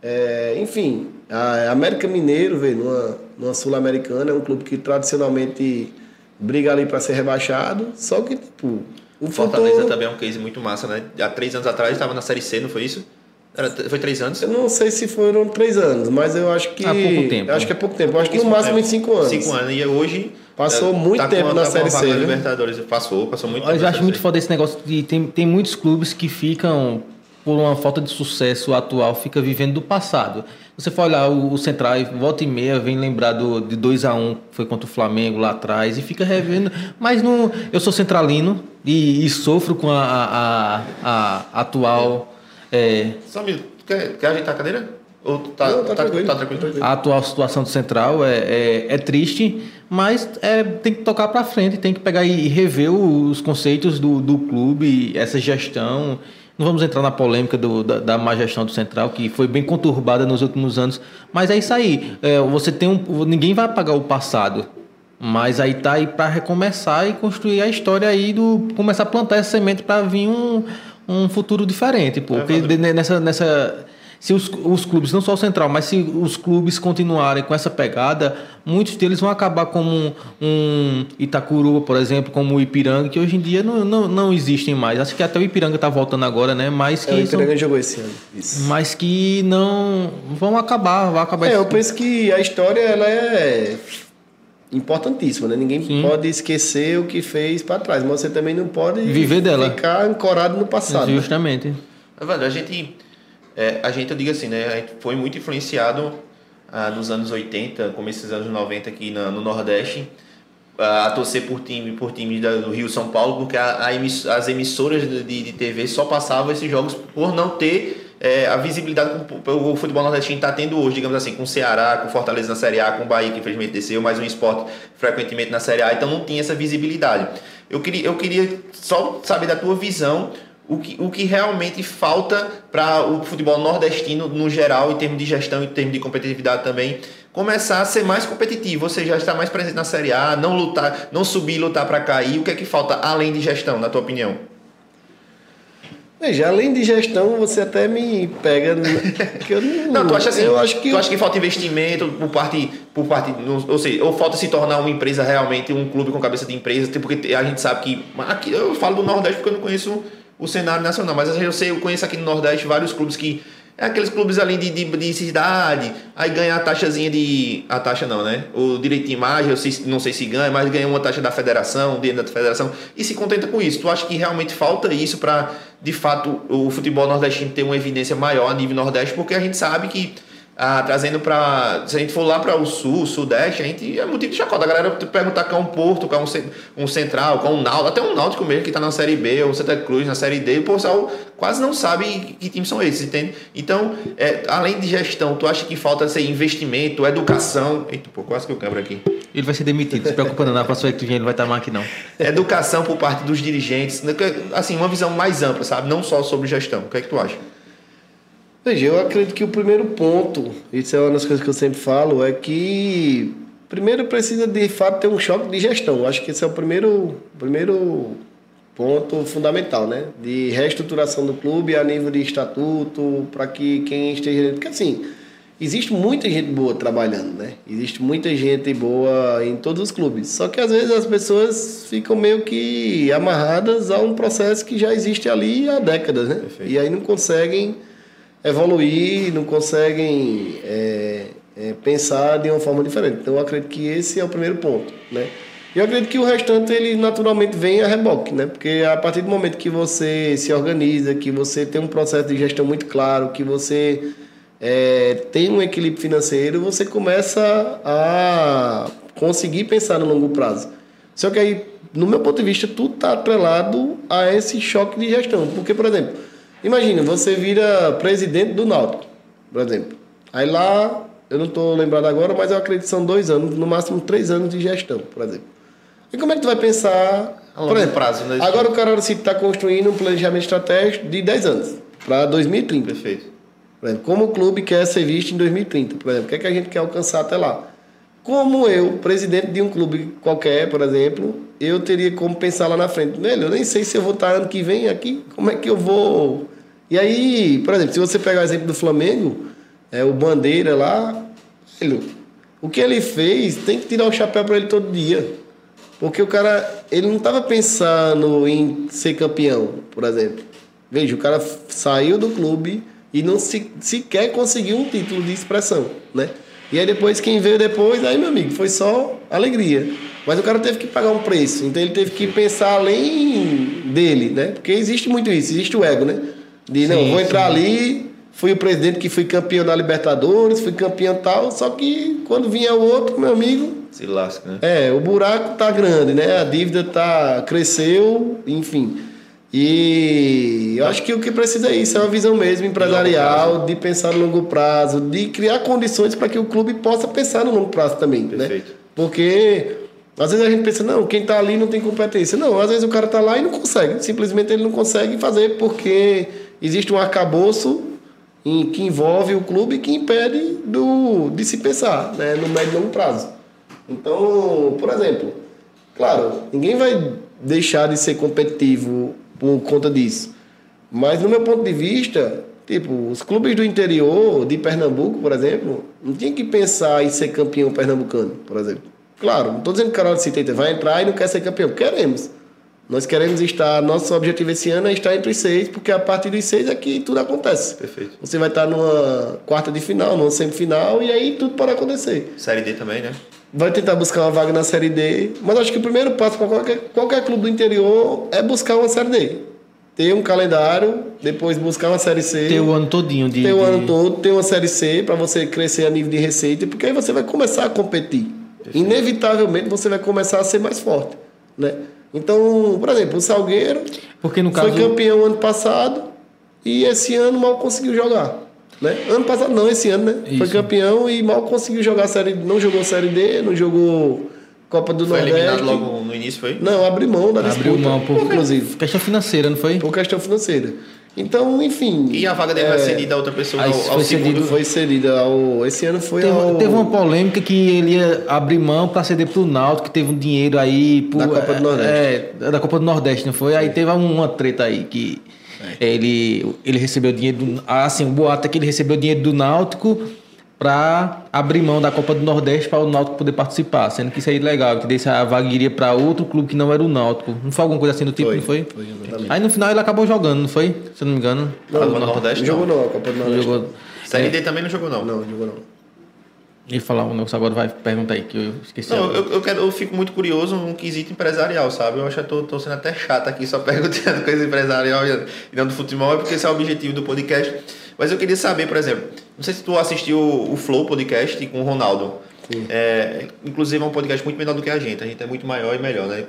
É, enfim, a América Mineiro, velho, numa, numa Sul-Americana, é um clube que tradicionalmente briga ali para ser rebaixado, só que, tipo, o Fortaleza fator- também é um case muito massa, né? Há três anos atrás estava na Série C, não foi isso? Era, foi três anos? Eu não sei se foram três anos, mas eu acho que. Há pouco tempo. eu acho que é pouco tempo. Eu acho que no máximo em cinco anos. Cinco anos. E hoje. Passou é, muito com tempo na tá Série C, na né? Libertadores. Passou, passou muito Eu tempo. já na acho muito foda esse negócio de. Tem, tem muitos clubes que ficam, por uma falta de sucesso atual, fica vivendo do passado. Você for olhar o, o Central, volta e meia, vem lembrar do, de 2 a 1 que foi contra o Flamengo lá atrás, e fica revendo. Mas não, eu sou centralino e, e sofro com a, a, a- a atual. é, Um minuto. Quer, quer ajeitar a cadeira? Ou tá, Não, tá tranquilo. Tá tranquilo. a atual situação do Central é, é, é triste, mas é, tem que tocar para frente, tem que pegar e rever os conceitos do, do clube, essa gestão. Não vamos entrar na polêmica do- da, da má gestão do Central, que foi bem conturbada nos últimos anos, mas é isso aí. É, você tem um, ninguém vai apagar o passado, mas aí tá aí para recomeçar e construir a história aí do começar a plantar essa semente para vir um, um futuro diferente, pô. Porque de- nessa nessa se os, os clubes, não só o Central, mas se os clubes continuarem com essa pegada, muitos deles vão acabar como um, um Itacuruba, por exemplo, como o Ipiranga, que hoje em dia não, não, não existem mais. Acho que até o Ipiranga está voltando agora, né? Mas que, É, o são- Ipiranga jogou esse ano. Isso. mas que não vão acabar, vão acabar. É, esse- eu penso que a história ela é importantíssima, né? Ninguém Sim. pode esquecer o que fez para trás, mas você também não pode Viver dela. ficar ancorado no passado. né? Justamente. Evandro, a gente, é, a gente, eu digo assim, né? A gente foi muito influenciado ah, nos anos 80, começo dos anos 90 aqui na- no Nordeste, a torcer por time, por time do Rio São Paulo, porque a, a emiss- as emissoras de, de de TV só passavam esses jogos por não ter é, a visibilidade que o, futebol nordestino está tendo hoje, digamos assim, com o Ceará, com o Fortaleza na Série A, com o Bahia, que infelizmente desceu, mais um esporte frequentemente na Série A, então não tinha essa visibilidade. Eu queria, eu queria só saber da tua visão o que, o que realmente falta para o futebol nordestino no geral, em termos de gestão, em termos de competitividade também, começar a ser mais competitivo, ou seja, estar mais presente na Série A, não lutar, não subir e lutar para cair. O que é que falta além de gestão, na tua opinião? Veja, além de gestão, você até me pega. [laughs] que eu não, Não, tu acha assim? Eu acho que. tu acha que falta investimento por parte, por parte, ou seja, ou falta se tornar uma empresa realmente um clube com cabeça de empresa, tipo, porque a gente sabe que aqui eu falo do Nordeste porque eu não conheço o cenário nacional, mas eu sei, eu conheço aqui no Nordeste vários clubes que é aqueles clubes ali de, de, de cidade, aí ganha a taxazinha de. A taxa não, né? O direito de imagem, eu sei- não sei se ganha, mas ganha uma taxa da federação, dentro da federação, e se contenta com isso. Tu acha que realmente falta isso para, de fato, o futebol nordestino ter uma evidência maior a nível nordeste? Porque a gente sabe que ah, trazendo para. Se a gente for lá para o sul, sudeste, a gente é motivo de chacota. A galera perguntar cá um Porto, cá um, cen- um Central, cá um Náutico, até um Náutico mesmo que está na Série B, ou Santa Cruz na Série D, o pessoal quase não sabe que times são esses, entende? Então, é, além de gestão, tu acha que falta ser investimento, educação. Eita, pô, quase que eu quebro aqui. Ele vai ser demitido, se preocupa não, na próxima que vem ele vai estar mais aqui não. Educação por parte dos dirigentes, né, assim, uma visão mais ampla, sabe? Não só sobre gestão. O que é que tu acha? Veja, eu acredito que o primeiro ponto, isso é uma das coisas que eu sempre falo, é que primeiro precisa de fato ter um choque de gestão. Eu Acho que esse é o primeiro, primeiro ponto fundamental, né? De reestruturação do clube a nível de estatuto, para que quem esteja. Porque assim, existe muita gente boa trabalhando, né? Existe muita gente boa em todos os clubes. Só que às vezes as pessoas ficam meio que amarradas a um processo que já existe ali há décadas, né? Perfeito. E aí não conseguem evoluir, não conseguem é, é, pensar de uma forma diferente. Então eu acredito que esse é o primeiro ponto, né? Eu acredito que o restante ele naturalmente vem a reboque, né? Porque a partir do momento que você se organiza, que você tem um processo de gestão muito claro, que você é, tem um equilíbrio financeiro, você começa a conseguir pensar no longo prazo. Só que aí, no meu ponto de vista, tudo está atrelado a esse choque de gestão. Porque, por exemplo, imagina, você vira presidente do Náutico, por exemplo. Aí lá, eu não estou lembrado agora, mas eu acredito que são dois anos, no máximo três anos de gestão, por exemplo. E como é que tu vai pensar... A longo por exemplo, prazo, né? Agora o Carol City está construindo um planejamento estratégico de 10 anos, para 2030. Perfeito. Por exemplo, como o clube quer ser visto em 2030, por exemplo, o que, é que a gente quer alcançar até lá? Como eu, presidente de um clube qualquer, por exemplo, eu teria como pensar lá na frente, velho, eu nem sei se eu vou estar ano que vem aqui, como é que eu vou. E aí, por exemplo, se você pegar o exemplo do Flamengo, é, o Bandeira lá, velho, o que ele fez tem que tirar o chapéu para ele todo dia. Porque o cara, ele não estava pensando em ser campeão, por exemplo. Veja, o cara saiu do clube e não se, sequer conseguiu um título de expressão, né? E aí depois, quem veio depois, aí meu amigo, foi só alegria. Mas o cara teve que pagar um preço, então ele teve que pensar além dele, né? Porque existe muito isso, existe o ego, né? De, não, Sim, vou entrar sim. ali, fui o presidente que fui campeão da Libertadores, fui campeão tal, só que quando vinha o outro, meu amigo, Se lasca, né? é, o buraco tá grande, né? A dívida tá cresceu, enfim. E eu acho que o que precisa é isso, é uma visão mesmo empresarial, de pensar no longo prazo, de criar condições para que o clube possa pensar no longo prazo também, né? Perfeito. Porque às vezes a gente pensa, não, quem tá ali não tem competência. Não, às vezes o cara tá lá e não consegue, simplesmente ele não consegue fazer porque existe um arcabouço em- que envolve o clube que impede do, de se pensar né, no médio e longo prazo. Então, por exemplo, claro, ninguém vai deixar de ser competitivo por conta disso. Mas no meu ponto de vista, tipo, os clubes do interior, de Pernambuco, por exemplo, não tinha que pensar em ser campeão pernambucano, por exemplo. Claro, não estou dizendo que o Carol de vai entrar e não quer ser campeão. Queremos. Nós queremos estar, nosso objetivo esse ano é estar entre os seis, porque a partir dos seis é que tudo acontece. Perfeito. Você vai estar numa quarta de final, numa semifinal, e aí tudo pode acontecer. Série D também, né? Vai tentar buscar uma vaga na Série D, mas acho que o primeiro passo para qualquer, qualquer clube do interior é buscar uma Série D. Ter um calendário, depois buscar uma Série C. Ter o ano todinho de. ter o ano todo, ter uma Série C para você crescer a nível de receita, porque aí você vai começar a competir. Inevitavelmente você vai começar a ser mais forte. Né? Então, por exemplo, o Salgueiro Porque no foi caso. campeão ano passado e esse ano mal conseguiu jogar. Né? Ano passado não, esse ano, né? Foi Isso. campeão e mal conseguiu jogar série, não jogou série D, não jogou Copa do Foi Nordeste. eliminado logo no início, foi? Não, abriu mão da disputa. Abriu mão por. inclusive, Questão financeira, não foi? por questão financeira. Então, enfim. E a vaga dele vai ser cedida a outra pessoa Aí ao, ao foi segundo. cedido- Foi cedida ao. Esse ano foi Teve, ao. teve uma polêmica que ele ia abrir mão para ceder pro Náutico, que teve um dinheiro aí. Por, Da Copa do Nordeste. É, da Copa do Nordeste, não foi? Aí teve uma treta aí que ele, ele recebeu dinheiro do. ah, Assim, o boato é que ele recebeu dinheiro do Náutico para abrir mão da Copa do Nordeste para o Náutico poder participar, sendo que isso aí é legal, que desse a vaga iria para outro clube que não era o Náutico. Não foi alguma coisa assim do tipo, Foi, não foi? foi, exatamente. Aí no final ele acabou jogando, não foi? Se eu não me engano. Copa do Nordeste, Não jogou não. não, a Copa do Nordeste. Jogou. Série D também não jogou, não. Não, jogou não. Ele falar um negócio agora, vai perguntar aí, que eu esqueci. Não, eu, eu, quero, eu fico muito curioso num quesito empresarial, sabe? Eu acho que eu tô, tô sendo até chato aqui, só [laughs] perguntando coisa empresarial e não do futebol, é porque esse é o objetivo do podcast. Mas eu queria saber, por exemplo, não sei se tu assistiu o Flow Podcast com o Ronaldo. É, inclusive é um podcast muito menor do que a gente, a gente é muito maior e melhor, né?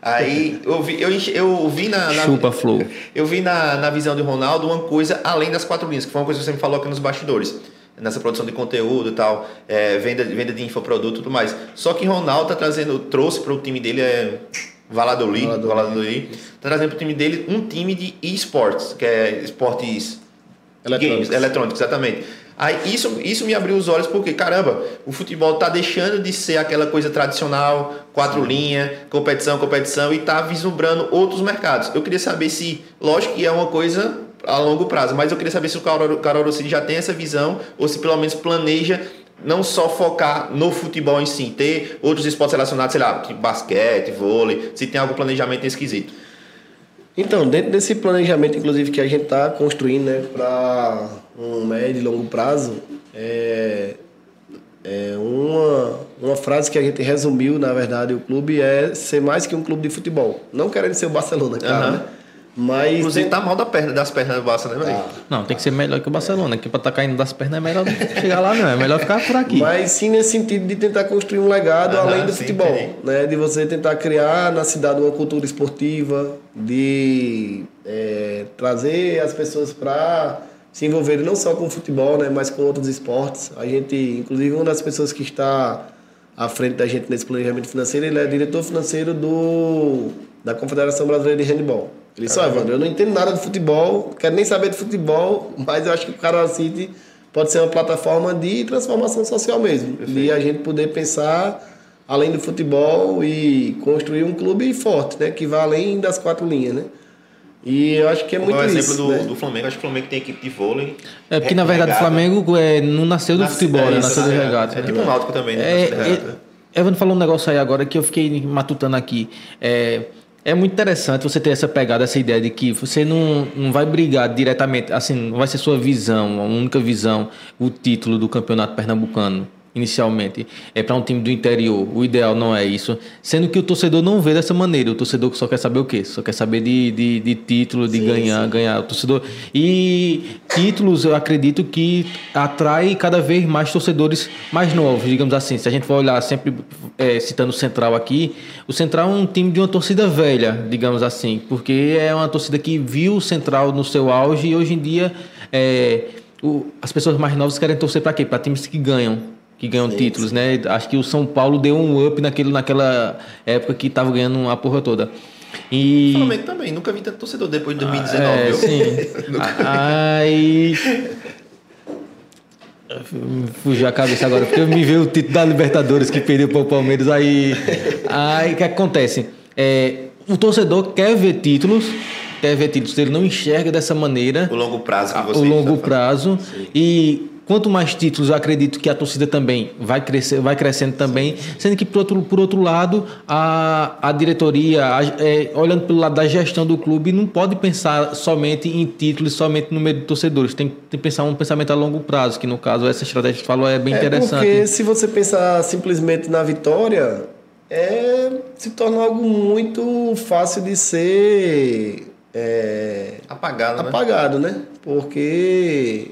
Aí [laughs] eu vi, eu, eu vi na, na- Chupa, Flow. eu vi na, na visão de Ronaldo uma coisa além das quatro linhas, que foi uma coisa que você me falou aqui nos bastidores. Nessa produção de conteúdo e tal, é, venda, venda de infoproduto e tudo mais. Só que Ronaldo tá trazendo, trouxe para o time dele, é Valladolid, Valladolid. Valladolid, tá trazendo para o time dele um time de esportes, que é esportes Eletrônicos. games, eletrônicos, exatamente. Aí isso, isso me abriu os olhos porque, caramba, o futebol tá deixando de ser aquela coisa tradicional, quatro linhas, competição, competição, e tá vislumbrando outros mercados. Eu queria saber se, lógico que é uma coisa a longo prazo. Mas eu queria saber se o Caruaru City já tem essa visão ou se pelo menos planeja não só focar no futebol em si, ter outros esportes relacionados, sei lá, basquete, vôlei, se tem algum planejamento nesse quesito. Então, dentro desse planejamento, inclusive, que a gente está construindo né, para um médio e longo prazo, é, é uma, uma frase que a gente resumiu, na verdade, o clube é ser mais que um clube de futebol. Não querendo ser o Barcelona, claro, uhum. né? Mas Inclusive tem... tá mal da perna, das pernas do Barça, né, velho? Ah. Não, tem que ser melhor que o Barcelona, que pra estar tá caindo das pernas é melhor chegar lá, não. É melhor ficar por aqui. Mas sim nesse sentido de tentar construir um legado além do sim, futebol. Tem. Né? De você tentar criar na cidade uma cultura esportiva, de é, trazer as pessoas para se envolverem não só com o futebol, né, mas com outros esportes. A gente, inclusive, uma das pessoas que está à frente da gente nesse planejamento financeiro, ele é diretor financeiro do, da Confederação Brasileira de Handball. Ele disse, Evandro, eu não entendo nada de futebol, quero nem saber de futebol, mas eu acho que o Carol City pode ser uma plataforma de transformação social mesmo. Perfeito. E a gente poder pensar além do futebol e construir um clube forte, né? Que vá além das quatro linhas, né? E eu acho que é muito isso. exemplo do, né? do Flamengo, acho que o Flamengo tem equipe de vôlei. É porque, na verdade, o Flamengo é, não nasceu do Nasce, futebol, é, né? Nasceu do regata. É, tipo um Náutico também, né? É, é, Evandro falou um negócio aí agora que eu fiquei matutando aqui. É, é muito interessante você ter essa pegada, essa ideia de que você não, não vai brigar diretamente, assim, não vai ser sua visão, a única visão, o título do campeonato pernambucano inicialmente é para um time do interior. O ideal não é isso. Sendo que o torcedor não vê dessa maneira. O torcedor só quer saber o quê? Só quer saber de, de, de título, de sim, ganhar, sim. ganhar. O torcedor. E títulos, eu acredito que atrai cada vez mais torcedores mais novos, digamos assim. Se a gente for olhar sempre é, citando o Central aqui, o Central é um time de uma torcida velha, digamos assim, porque é uma torcida que viu o Central no seu auge e hoje em dia é, o, as pessoas mais novas querem torcer para quê? Para times que ganham que ganham sim, títulos, sim. né? Acho que o São Paulo deu um up naquele, naquela época que estava ganhando a porra toda. E... O Flamengo também, nunca vi tanto torcedor depois de 2019. Ah, é, sim. [laughs] Aí. Fugiu a cabeça agora, porque me veio o título da Libertadores que perdeu para o Palmeiras. Aí. Aí o que acontece? É, o torcedor quer ver títulos, quer ver títulos, ele não enxerga dessa maneira. O longo prazo que você O longo prazo. Sim. E Quanto mais títulos, eu acredito que a torcida também vai, crescer, vai crescendo também, sendo que, por outro, por outro lado, a, a diretoria, a, é, olhando pelo lado da gestão do clube, não pode pensar somente em títulos, somente no meio de torcedores. Tem, tem que pensar um pensamento a longo prazo, que no caso essa estratégia que falou é bem é interessante. Porque se você pensar simplesmente na vitória, é, se torna algo muito fácil de ser é, apagado, né? apagado, né? Porque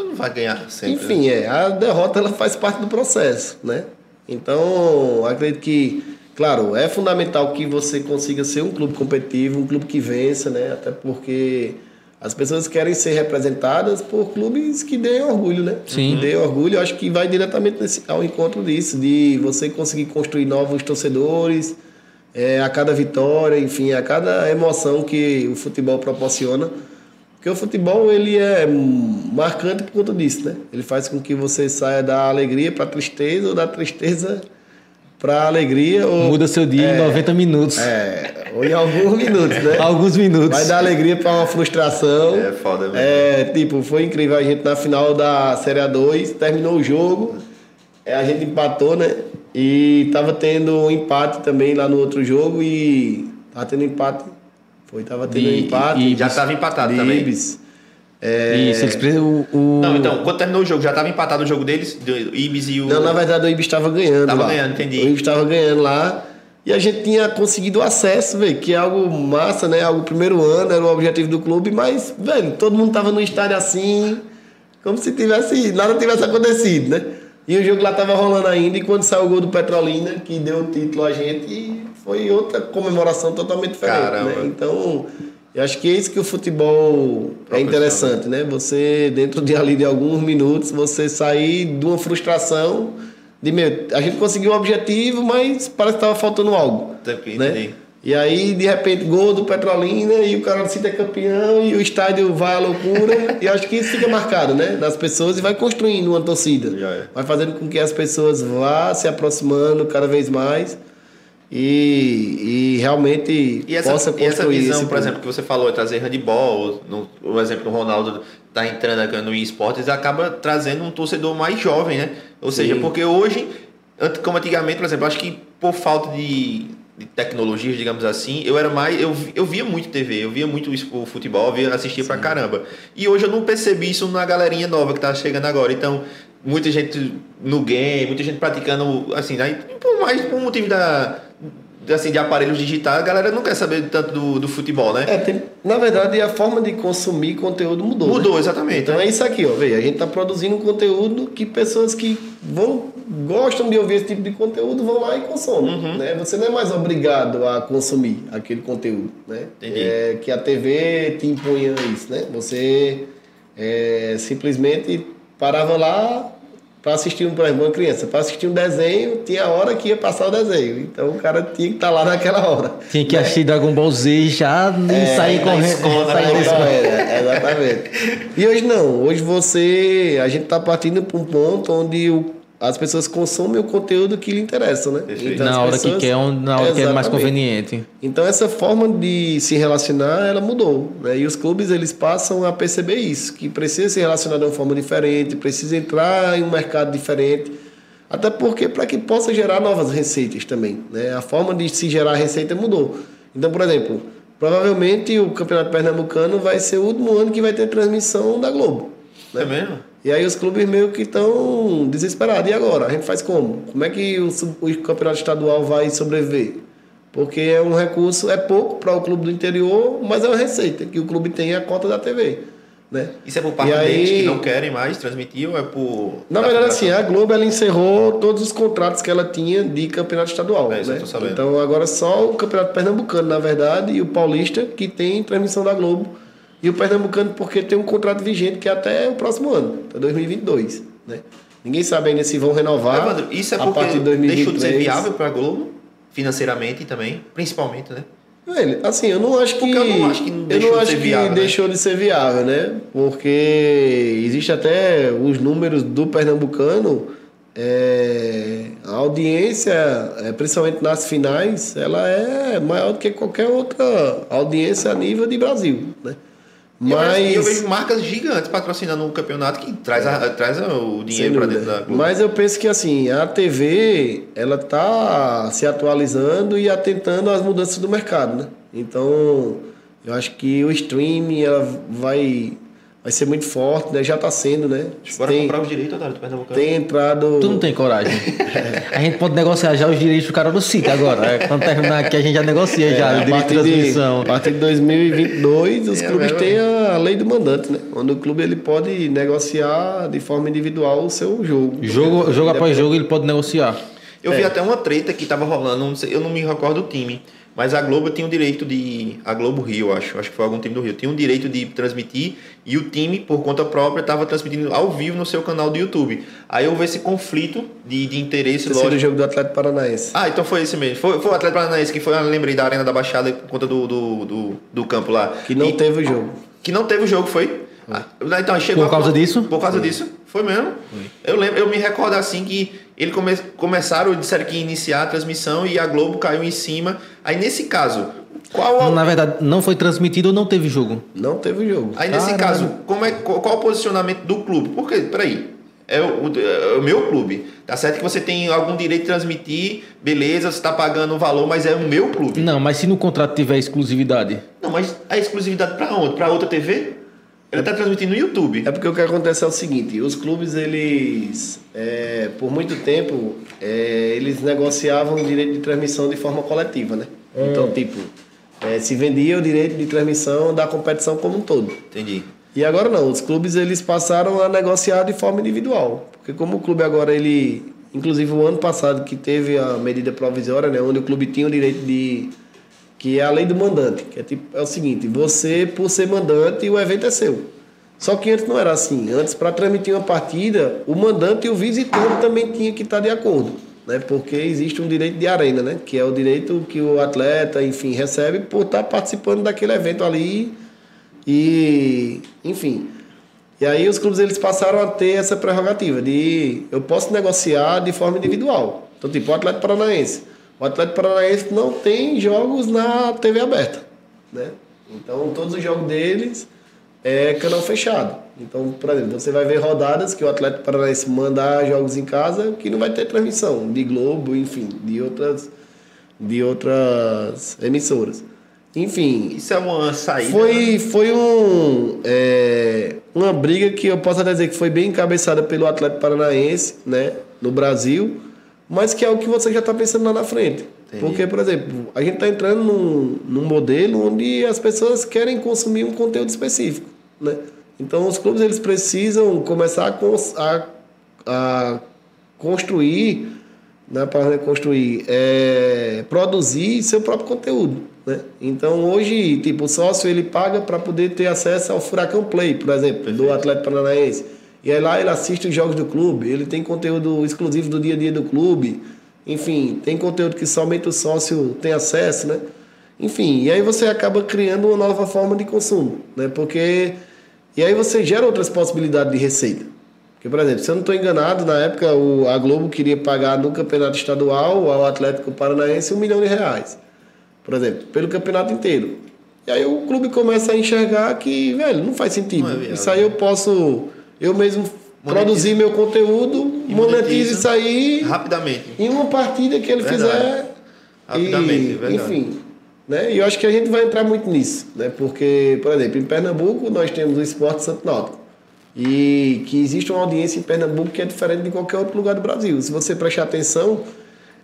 você não vai ganhar sempre. Enfim, né? é, a derrota ela faz parte do processo, né? Então, acredito que, claro, é fundamental que você consiga ser um clube competitivo, um clube que vença, né? Até porque as pessoas querem ser representadas por clubes que deem orgulho, né? Sim. Que deem orgulho, acho que vai diretamente nesse, ao encontro disso, de você conseguir construir novos torcedores, é, a cada vitória, enfim, a cada emoção que o futebol proporciona. Porque o futebol ele é marcante por conta disso, né? Ele faz com que você saia da alegria para tristeza ou da tristeza para alegria. Ou, Muda seu dia é, em 90 minutos. É, ou em alguns minutos, né? [laughs] alguns minutos. Vai dar alegria para uma frustração. É foda mesmo. É, tipo, foi incrível a gente na final da Série A2, terminou o jogo, é, a gente empatou, né? E tava tendo um empate também lá no outro jogo e tava tendo empate foi, tava tendo um empate. E já estava empatado também. Ibis. É... Isso, eles o, o... Não, então, quando terminou o jogo, já estava empatado o jogo deles, do Ibis e o. Não, na verdade o Ibis estava ganhando. Estava ganhando, entendi. O Ibis estava ganhando lá. E a gente tinha conseguido acesso, velho, que é algo massa, né? Algo primeiro ano, era o objetivo do clube, mas, velho, todo mundo tava no estádio assim, como se tivesse, nada tivesse acontecido, né? E o jogo lá tava rolando ainda, e quando saiu o gol do Petrolina, que deu o título a gente, foi outra comemoração totalmente diferente, Caramba. né? Então, eu acho que é isso que o futebol é interessante, né? Você, dentro de ali de alguns minutos, você sair de uma frustração de, meu, a gente conseguiu o objetivo, mas parece que estava faltando algo. Entendi. Né? E aí, de repente, gol do Petrolina e o cara do é campeão e o estádio vai à loucura. e acho que isso fica marcado, né? Das pessoas e vai construindo uma torcida. É. Vai fazendo com que as pessoas vá se aproximando cada vez mais. e, e realmente E essa, possa e essa construir visão, por exemplo, que você falou, é trazer handball, no, o exemplo do Ronaldo tá entrando aqui no esportes, acaba trazendo um torcedor mais jovem, né? Ou seja, Sim. porque hoje, como antigamente, por exemplo, acho que por falta de, de tecnologias, digamos assim, eu era mais. Eu, eu via muito TV, eu via muito o futebol, eu via, assistia pra caramba. E hoje eu não percebi isso na galerinha nova que tá chegando agora. Então, muita gente no game, muita gente praticando, assim, aí, por mais por motivo da. Assim, de aparelhos digitais, a galera não quer saber tanto do, do futebol, né? É, tem- na verdade, a forma de consumir conteúdo mudou. né? Mudou, exatamente. Então é isso aqui, ó. Veja, a gente está produzindo conteúdo que pessoas que vão gostam de ouvir esse tipo de conteúdo vão lá e consomem. Uhum. Né? Você não é mais obrigado a consumir aquele conteúdo. Né? Entendi. É, que a TV te impunha isso. Né? Você é, simplesmente parava lá para assistir, um, exemplo, uma criança, para assistir um desenho, tinha a hora que ia passar o desenho. Então o cara tinha que estar lá naquela hora. Tinha que assistir Dragon Ball Z já e sair na correndo. escola, sair né? da escola. É, exatamente. E hoje não. Hoje você. A gente está partindo para um ponto onde o- as pessoas consomem o conteúdo que lhe interessa, né? As Na hora que pessoas- quer, onde- na hora que é mais conveniente. Então essa forma de se relacionar, ela mudou. Né? E os clubes eles passam a perceber isso, que precisa se relacionar de uma forma diferente, precisa entrar em um mercado diferente. Até porque para que possa gerar novas receitas também. Né? A forma de se gerar receita mudou. Então, por exemplo, provavelmente o Campeonato Pernambucano vai ser o último ano que vai ter transmissão da Globo. É mesmo? E aí os clubes meio que estão desesperados. E agora? A gente faz como? Como é que o, o campeonato estadual vai sobreviver? Porque é um recurso, é pouco para o clube do interior, mas é uma receita que o clube tem a cota da TV. Né? Isso é por parte aí- que não querem mais transmitir ou é por. Na da verdade, assim, a Globo ela encerrou todos os contratos que ela tinha de campeonato estadual. É, né? Então agora só o campeonato pernambucano, na verdade, e o paulista que tem transmissão da Globo. E o pernambucano porque tem um contrato vigente que é até o próximo ano, até 2022. Né? Ninguém sabe ainda se vão renovar. Evandro, isso é a porque de deixou de ser 2023. viável para a Globo, financeiramente também, principalmente, né? Velho, assim, eu não acho que. Porque eu não acho que deixou não de acho ser que viável, né? deixou de ser viável, né? Porque existe até os números do pernambucano. é, a audiência, é, principalmente nas finais, ela é maior do que qualquer outra audiência a nível de Brasil, né? Eu vejo- Mas, eu vejo marcas gigantes patrocinando o campeonato que traz, a- traz o dinheiro para dentro da Globo. Mas eu penso que assim, a TV, ela tá se atualizando e atentando às mudanças do mercado, né? Então, eu acho que o streaming ela vai vai ser muito forte, né? Já está sendo, né? Bora tem, comprar os direitos, Otário, do Pernambucano. tem entrado Tu não tem coragem. [laughs] A gente pode negociar já os direitos do cara do sítio agora. É, Quando terminar aqui, a gente já negocia É, já o direito de transmissão. a partir de 2022, os É clubes têm a lei do mandante, né? Onde o clube ele pode negociar de forma individual o seu jogo. Jogo, jogo após jogo, ele pode negociar. Eu É. vi até uma treta que tava rolando, não sei- eu não me recordo o time, mas a Globo tinha o direito de. A Globo Rio, acho, acho que foi algum time do Rio, tinha o direito de transmitir e o time, por conta própria, estava transmitindo ao vivo no seu canal do YouTube. Aí houve esse conflito de, de interesse, Esse o lógico. jogo do Atlético Paranaense. Ah, então foi esse mesmo. Foi, foi o Atlético Paranaense que foi, eu lembrei da Arena da Baixada por conta do, do, do, do campo lá. Que não E- teve o jogo. que não teve o jogo, foi? Ah, então, chegou Por a causa ponto- disso? Por causa disso, foi mesmo. Eu lembro, eu me recordo assim que ele come, começaram, disseram que ia iniciar a transmissão e a Globo caiu em cima. Aí nesse caso, qual a- Na verdade, não foi transmitido ou não teve jogo. Não teve jogo. Aí nesse Caralho. caso, como é, qual, qual o posicionamento do clube? Porque, peraí, é o, o- é o meu clube. Tá certo que você tem algum direito de transmitir, beleza, você está pagando o valor, mas é o meu clube. Não, mas se no contrato tiver exclusividade. Não, mas a exclusividade para onde? Para outra TV? Ele tá transmitindo no YouTube. É porque o que acontece é o seguinte, os clubes, eles, é, por muito tempo, é, eles negociavam o direito de transmissão de forma coletiva, né? Então, tipo, é, se vendia o direito de transmissão da competição como um todo. Entendi. E agora não, os clubes eles passaram a negociar de forma individual. Porque como o clube agora, ele... Inclusive o ano passado que teve a medida provisória, né? Onde o clube tinha o direito de... Que é a lei do mandante. Que é, tipo, é o seguinte, você, por ser mandante, o evento é seu. Só que antes não era assim. Antes, para transmitir uma partida, o mandante e o visitante também tinha que estar de acordo. Né? Porque existe um direito de arena, né? Que é o direito que o atleta, enfim, recebe por estar participando daquele evento ali e, enfim. E aí os clubes eles passaram a ter essa prerrogativa de eu posso negociar de forma individual. Então, tipo, o Atlético Paranaense. O Atlético Paranaense não tem jogos na TV aberta, né? Então todos os jogos deles é canal fechado. Então, por exemplo, você vai ver rodadas que o Atlético Paranaense manda jogos em casa que não vai ter transmissão de Globo, enfim, de outras de outras emissoras. Enfim. Isso é uma saída. Foi, né? foi um, é, uma briga que eu posso até dizer que foi bem encabeçada pelo Atlético Paranaense, né, no Brasil, mas que é o que você já está pensando lá na frente. Entendi. Porque, por exemplo, a gente está entrando num, num modelo onde as pessoas querem consumir um conteúdo específico, né? Então, os clubes eles precisam começar a, a, a construir, né, para reconstruir, é, produzir seu próprio conteúdo. Né? Então hoje, tipo, o sócio ele paga para poder ter acesso ao Furacão Play, por exemplo, Perfeito. do Atlético Paranaense. E aí lá ele assiste os jogos do clube, ele tem conteúdo exclusivo do dia a dia do clube. Enfim, tem conteúdo que somente o sócio tem acesso, né? Enfim, e aí você acaba criando uma nova forma de consumo, né? Porque e aí você gera outras possibilidades de receita. Porque, por exemplo, se eu não estou enganado, na época o, a Globo queria pagar no campeonato estadual ao Atlético Paranaense um milhão de reais por exemplo, pelo campeonato inteiro. E aí o clube começa a enxergar que, velho, não faz sentido. Não é isso aí eu posso, eu mesmo monetiza. produzir meu conteúdo, monetize isso aí. Rapidamente. Em uma partida que ele verdade. fizer. Rapidamente, e, verdade. Enfim. Né? E eu acho que a gente vai entrar muito nisso, né? Porque, por exemplo, em Pernambuco nós temos o Esporte Santo Náutico. E que existe uma audiência em Pernambuco que é diferente de qualquer outro lugar do Brasil. Se você prestar atenção,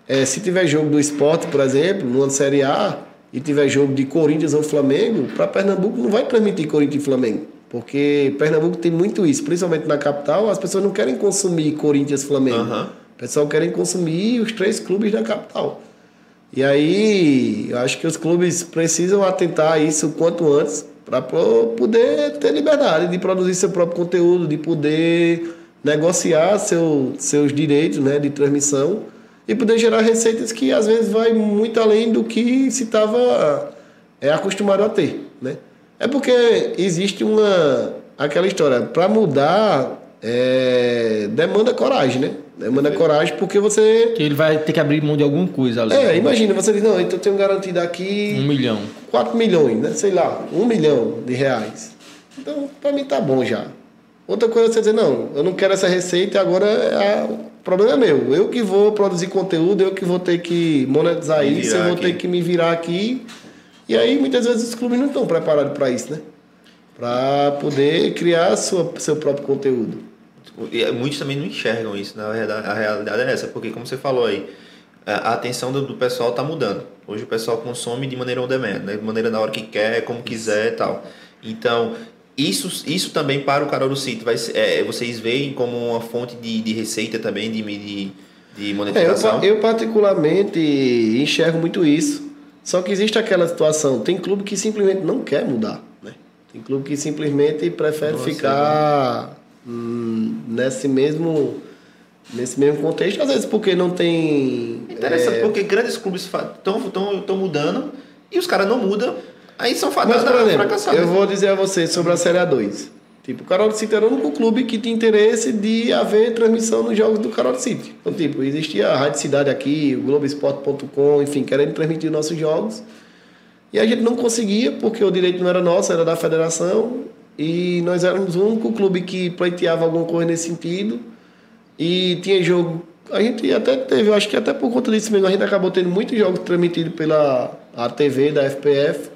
é, se tiver jogo do esporte, por exemplo, numa Série A, e tiver jogo de Corinthians ou Flamengo, para Pernambuco não vai transmitir Corinthians e Flamengo. Porque Pernambuco tem muito isso, principalmente na capital, as pessoas não querem consumir Corinthians Flamengo. Uhum. O pessoal querem consumir os três clubes da capital. E aí, eu acho que os clubes precisam atentar a isso o quanto antes para poder ter liberdade de produzir seu próprio conteúdo, de poder negociar seu, seus direitos né, de transmissão e poder gerar receitas que às vezes vai muito além do que se estava é, acostumado a ter, né? É porque existe uma aquela história para mudar é, demanda coragem, né? Demanda coragem porque você que ele vai ter que abrir mão de alguma coisa ali. É, imagina você diz não, então eu tenho garantido aqui um milhão, quatro milhões, né? Sei lá, um milhão de reais. Então para mim tá bom já. Outra coisa é você dizer não, eu não quero essa receita agora é a problema é meu. Eu que vou produzir conteúdo, eu que vou ter que monetizar me isso, eu vou aqui. ter que me virar aqui. E aí, muitas vezes, os clubes não estão preparados para isso, né? Para poder criar sua, seu próprio conteúdo. E muitos também não enxergam isso, na verdade. A realidade é essa, porque, como você falou aí, a atenção do, do pessoal está mudando. Hoje o pessoal consome de maneira on demand, né? de maneira na hora que quer, como quiser e tal. Então, isso, isso também para o Carol do Sítio, vai, é, vocês veem como uma fonte de, de receita também, de, de, de monetização? É, eu, eu, particularmente enxergo muito isso. Só que existe aquela situação, tem clube que simplesmente não quer mudar. Né? Tem clube que simplesmente prefere Nossa, ficar hum, nesse mesmo nesse mesmo contexto, às vezes porque não tem... Interessante, é... porque grandes clubes estão mudando e os caras não mudam Aí são fadados por exemplo, Eu vou dizer a você sobre a Série A2. Tipo, o Carol City era o único clube que tinha interesse de haver transmissão nos jogos do Carol City. Então, tipo, existia a Rádio Cidade aqui, o Globoesporte.com, enfim, querendo transmitir nossos jogos. E a gente não conseguia, porque o direito não era nosso, era da federação. E nós éramos o único clube que pleiteava alguma coisa nesse sentido. E tinha jogo. A gente até teve, acho que até por conta disso mesmo, a gente acabou tendo muitos jogos transmitidos pela a TV da FPF.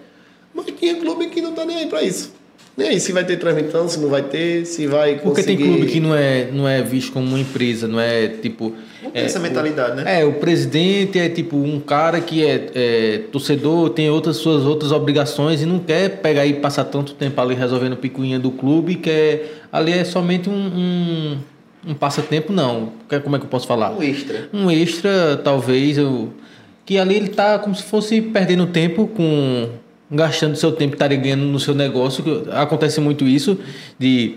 Mas tinha clube que não tá nem aí para isso. Nem aí se vai ter transmissão, se não vai ter, se vai conseguir... Porque tem clube que não é, não é visto como uma empresa, não é tipo... Não tem é, essa mentalidade, o, né? É, o presidente é tipo um cara que é, é, torcedor, tem outras suas outras obrigações e não quer pegar e passar tanto tempo ali resolvendo picuinha do clube, que é, ali é somente um, um, um passatempo, não. Como é que eu posso falar? Um extra. Um extra, talvez, eu, que ali ele tá como se fosse perdendo tempo com gastando seu tempo estaria ganhando no seu negócio. Acontece muito isso de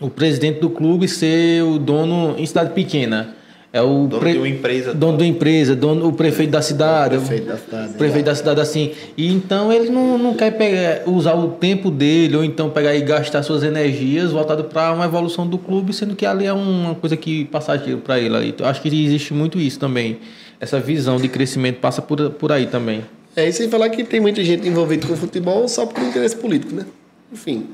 o presidente do clube ser o dono em cidade pequena. É o Dono pre- de uma empresa. dono da empresa, dono, o prefeito da cidade. prefeito da cidade. o prefeito da cidade, assim. E então ele não, não quer pegar, usar o tempo dele, ou então pegar e gastar suas energias voltado para uma evolução do clube, sendo que ali é uma coisa que passageiro para ele ali. Então, acho que existe muito isso também. Essa visão de crescimento passa por, por aí também. É, e sem falar que tem muita gente envolvida com o futebol só por interesse político, né? Enfim,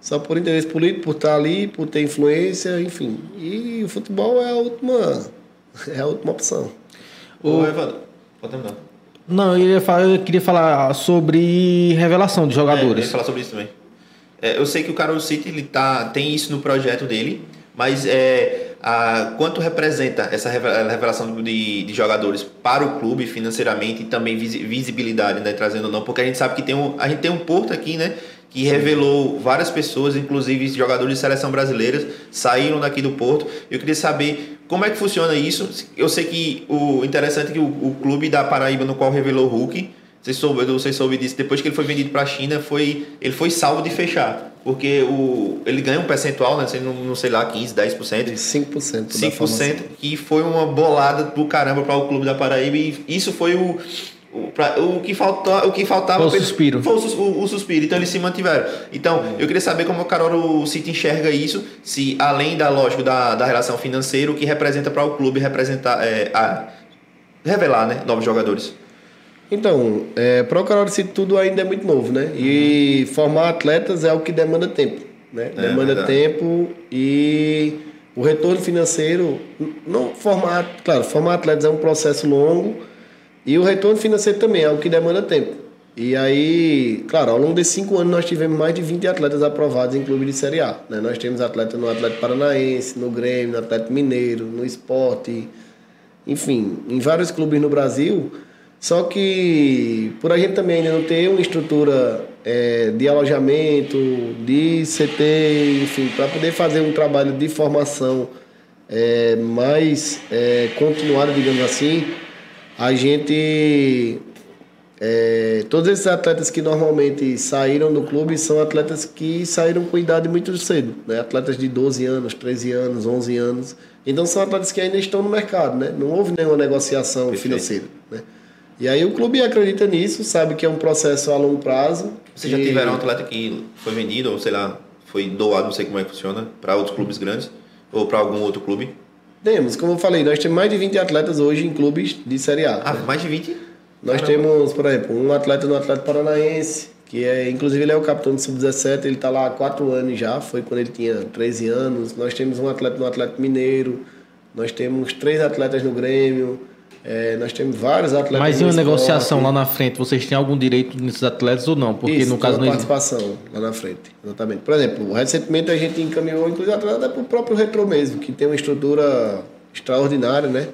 só por interesse político, por estar ali, por ter influência, enfim. E o futebol é a última, [laughs] é a última opção. Ô, Evandro, pode terminar. Não, eu, ia falar- eu queria falar sobre revelação de É, eu ia jogadores. falar sobre isso também. É, eu sei que o Carol City ele tá, tem isso no projeto dele, mas é, a, quanto representa essa reve- revelação de, de jogadores para o clube financeiramente e também visi- visibilidade, né, trazendo ou não, porque a gente sabe que tem um, a gente tem um Porto aqui, né, que revelou várias pessoas, inclusive jogadores de seleção brasileiras, saíram daqui do Porto. Eu queria saber como é que funciona isso. Eu sei que o interessante é que o, o clube da Paraíba no qual revelou o Hulk você soube, você soube disso. Depois que ele foi vendido para a China, foi, ele foi salvo de fechar. Porque o, ele ganha um percentual, né? Não, não sei lá, 15, 10%. 5% da 5%, formação. que foi uma bolada do caramba para o clube da Paraíba. E isso foi o, o, pra- o, que, falta, o que faltava. Foi o suspiro. Foi o, o- o suspiro. Então eles se mantiveram. Então, eu queria saber como o Carol City enxerga isso. Se além da lógica da, da relação financeira, o que representa para o clube representar. É, a, revelar, né? Novos jogadores. Então, é, para o Carol City tudo ainda é muito novo, né? E formar atletas é o que demanda tempo, né? É, demanda verdade. tempo e o retorno financeiro, não formar, claro, formar atletas é um processo longo e o retorno financeiro também é o que demanda tempo. E aí, claro, ao longo desses cinco anos nós tivemos mais de 20 atletas aprovados em clube de Série A. Né? Nós temos atleta no Atlético Paranaense, no Grêmio, no Atlético Mineiro, no Esporte, enfim, em vários clubes no Brasil. Só que por a gente também ainda não ter uma estrutura é, de alojamento, de CT, enfim, para poder fazer um trabalho de formação é, mais é, continuada, digamos assim, a gente é, todos esses atletas que normalmente saíram do clube são atletas que saíram com idade muito cedo, né? Atletas de 12 anos, 13 anos, 11 anos. Então são atletas que ainda estão no mercado, né? Não houve nenhuma negociação Perfeito. financeira, né? E aí o clube acredita nisso, sabe que é um processo a longo prazo. Vocês já e- tiveram um atleta que foi vendido, ou sei lá, foi doado, não sei como é que funciona, para outros clubes grandes? Ou para algum outro clube? Temos, como eu falei, nós temos mais de 20 atletas hoje em clubes de Série A. Ah, né? mais de 20? Nós Caramba. temos, por exemplo, um atleta no Atlético Paranaense, que é, inclusive ele é o capitão do Sub-17, ele está lá há quatro anos já, foi quando ele tinha 13 anos. Nós temos um atleta no Atlético Mineiro, nós temos três atletas no Grêmio, é, nós temos vários atletas Mas e no uma negociação lá na frente, vocês têm algum direito nesses atletas ou não? Porque Isso, no caso não existe. participação lá na frente, exatamente. Por exemplo, recentemente a gente encaminhou, inclusive, atleta para o próprio Retro mesmo, que tem uma estrutura extraordinária, né?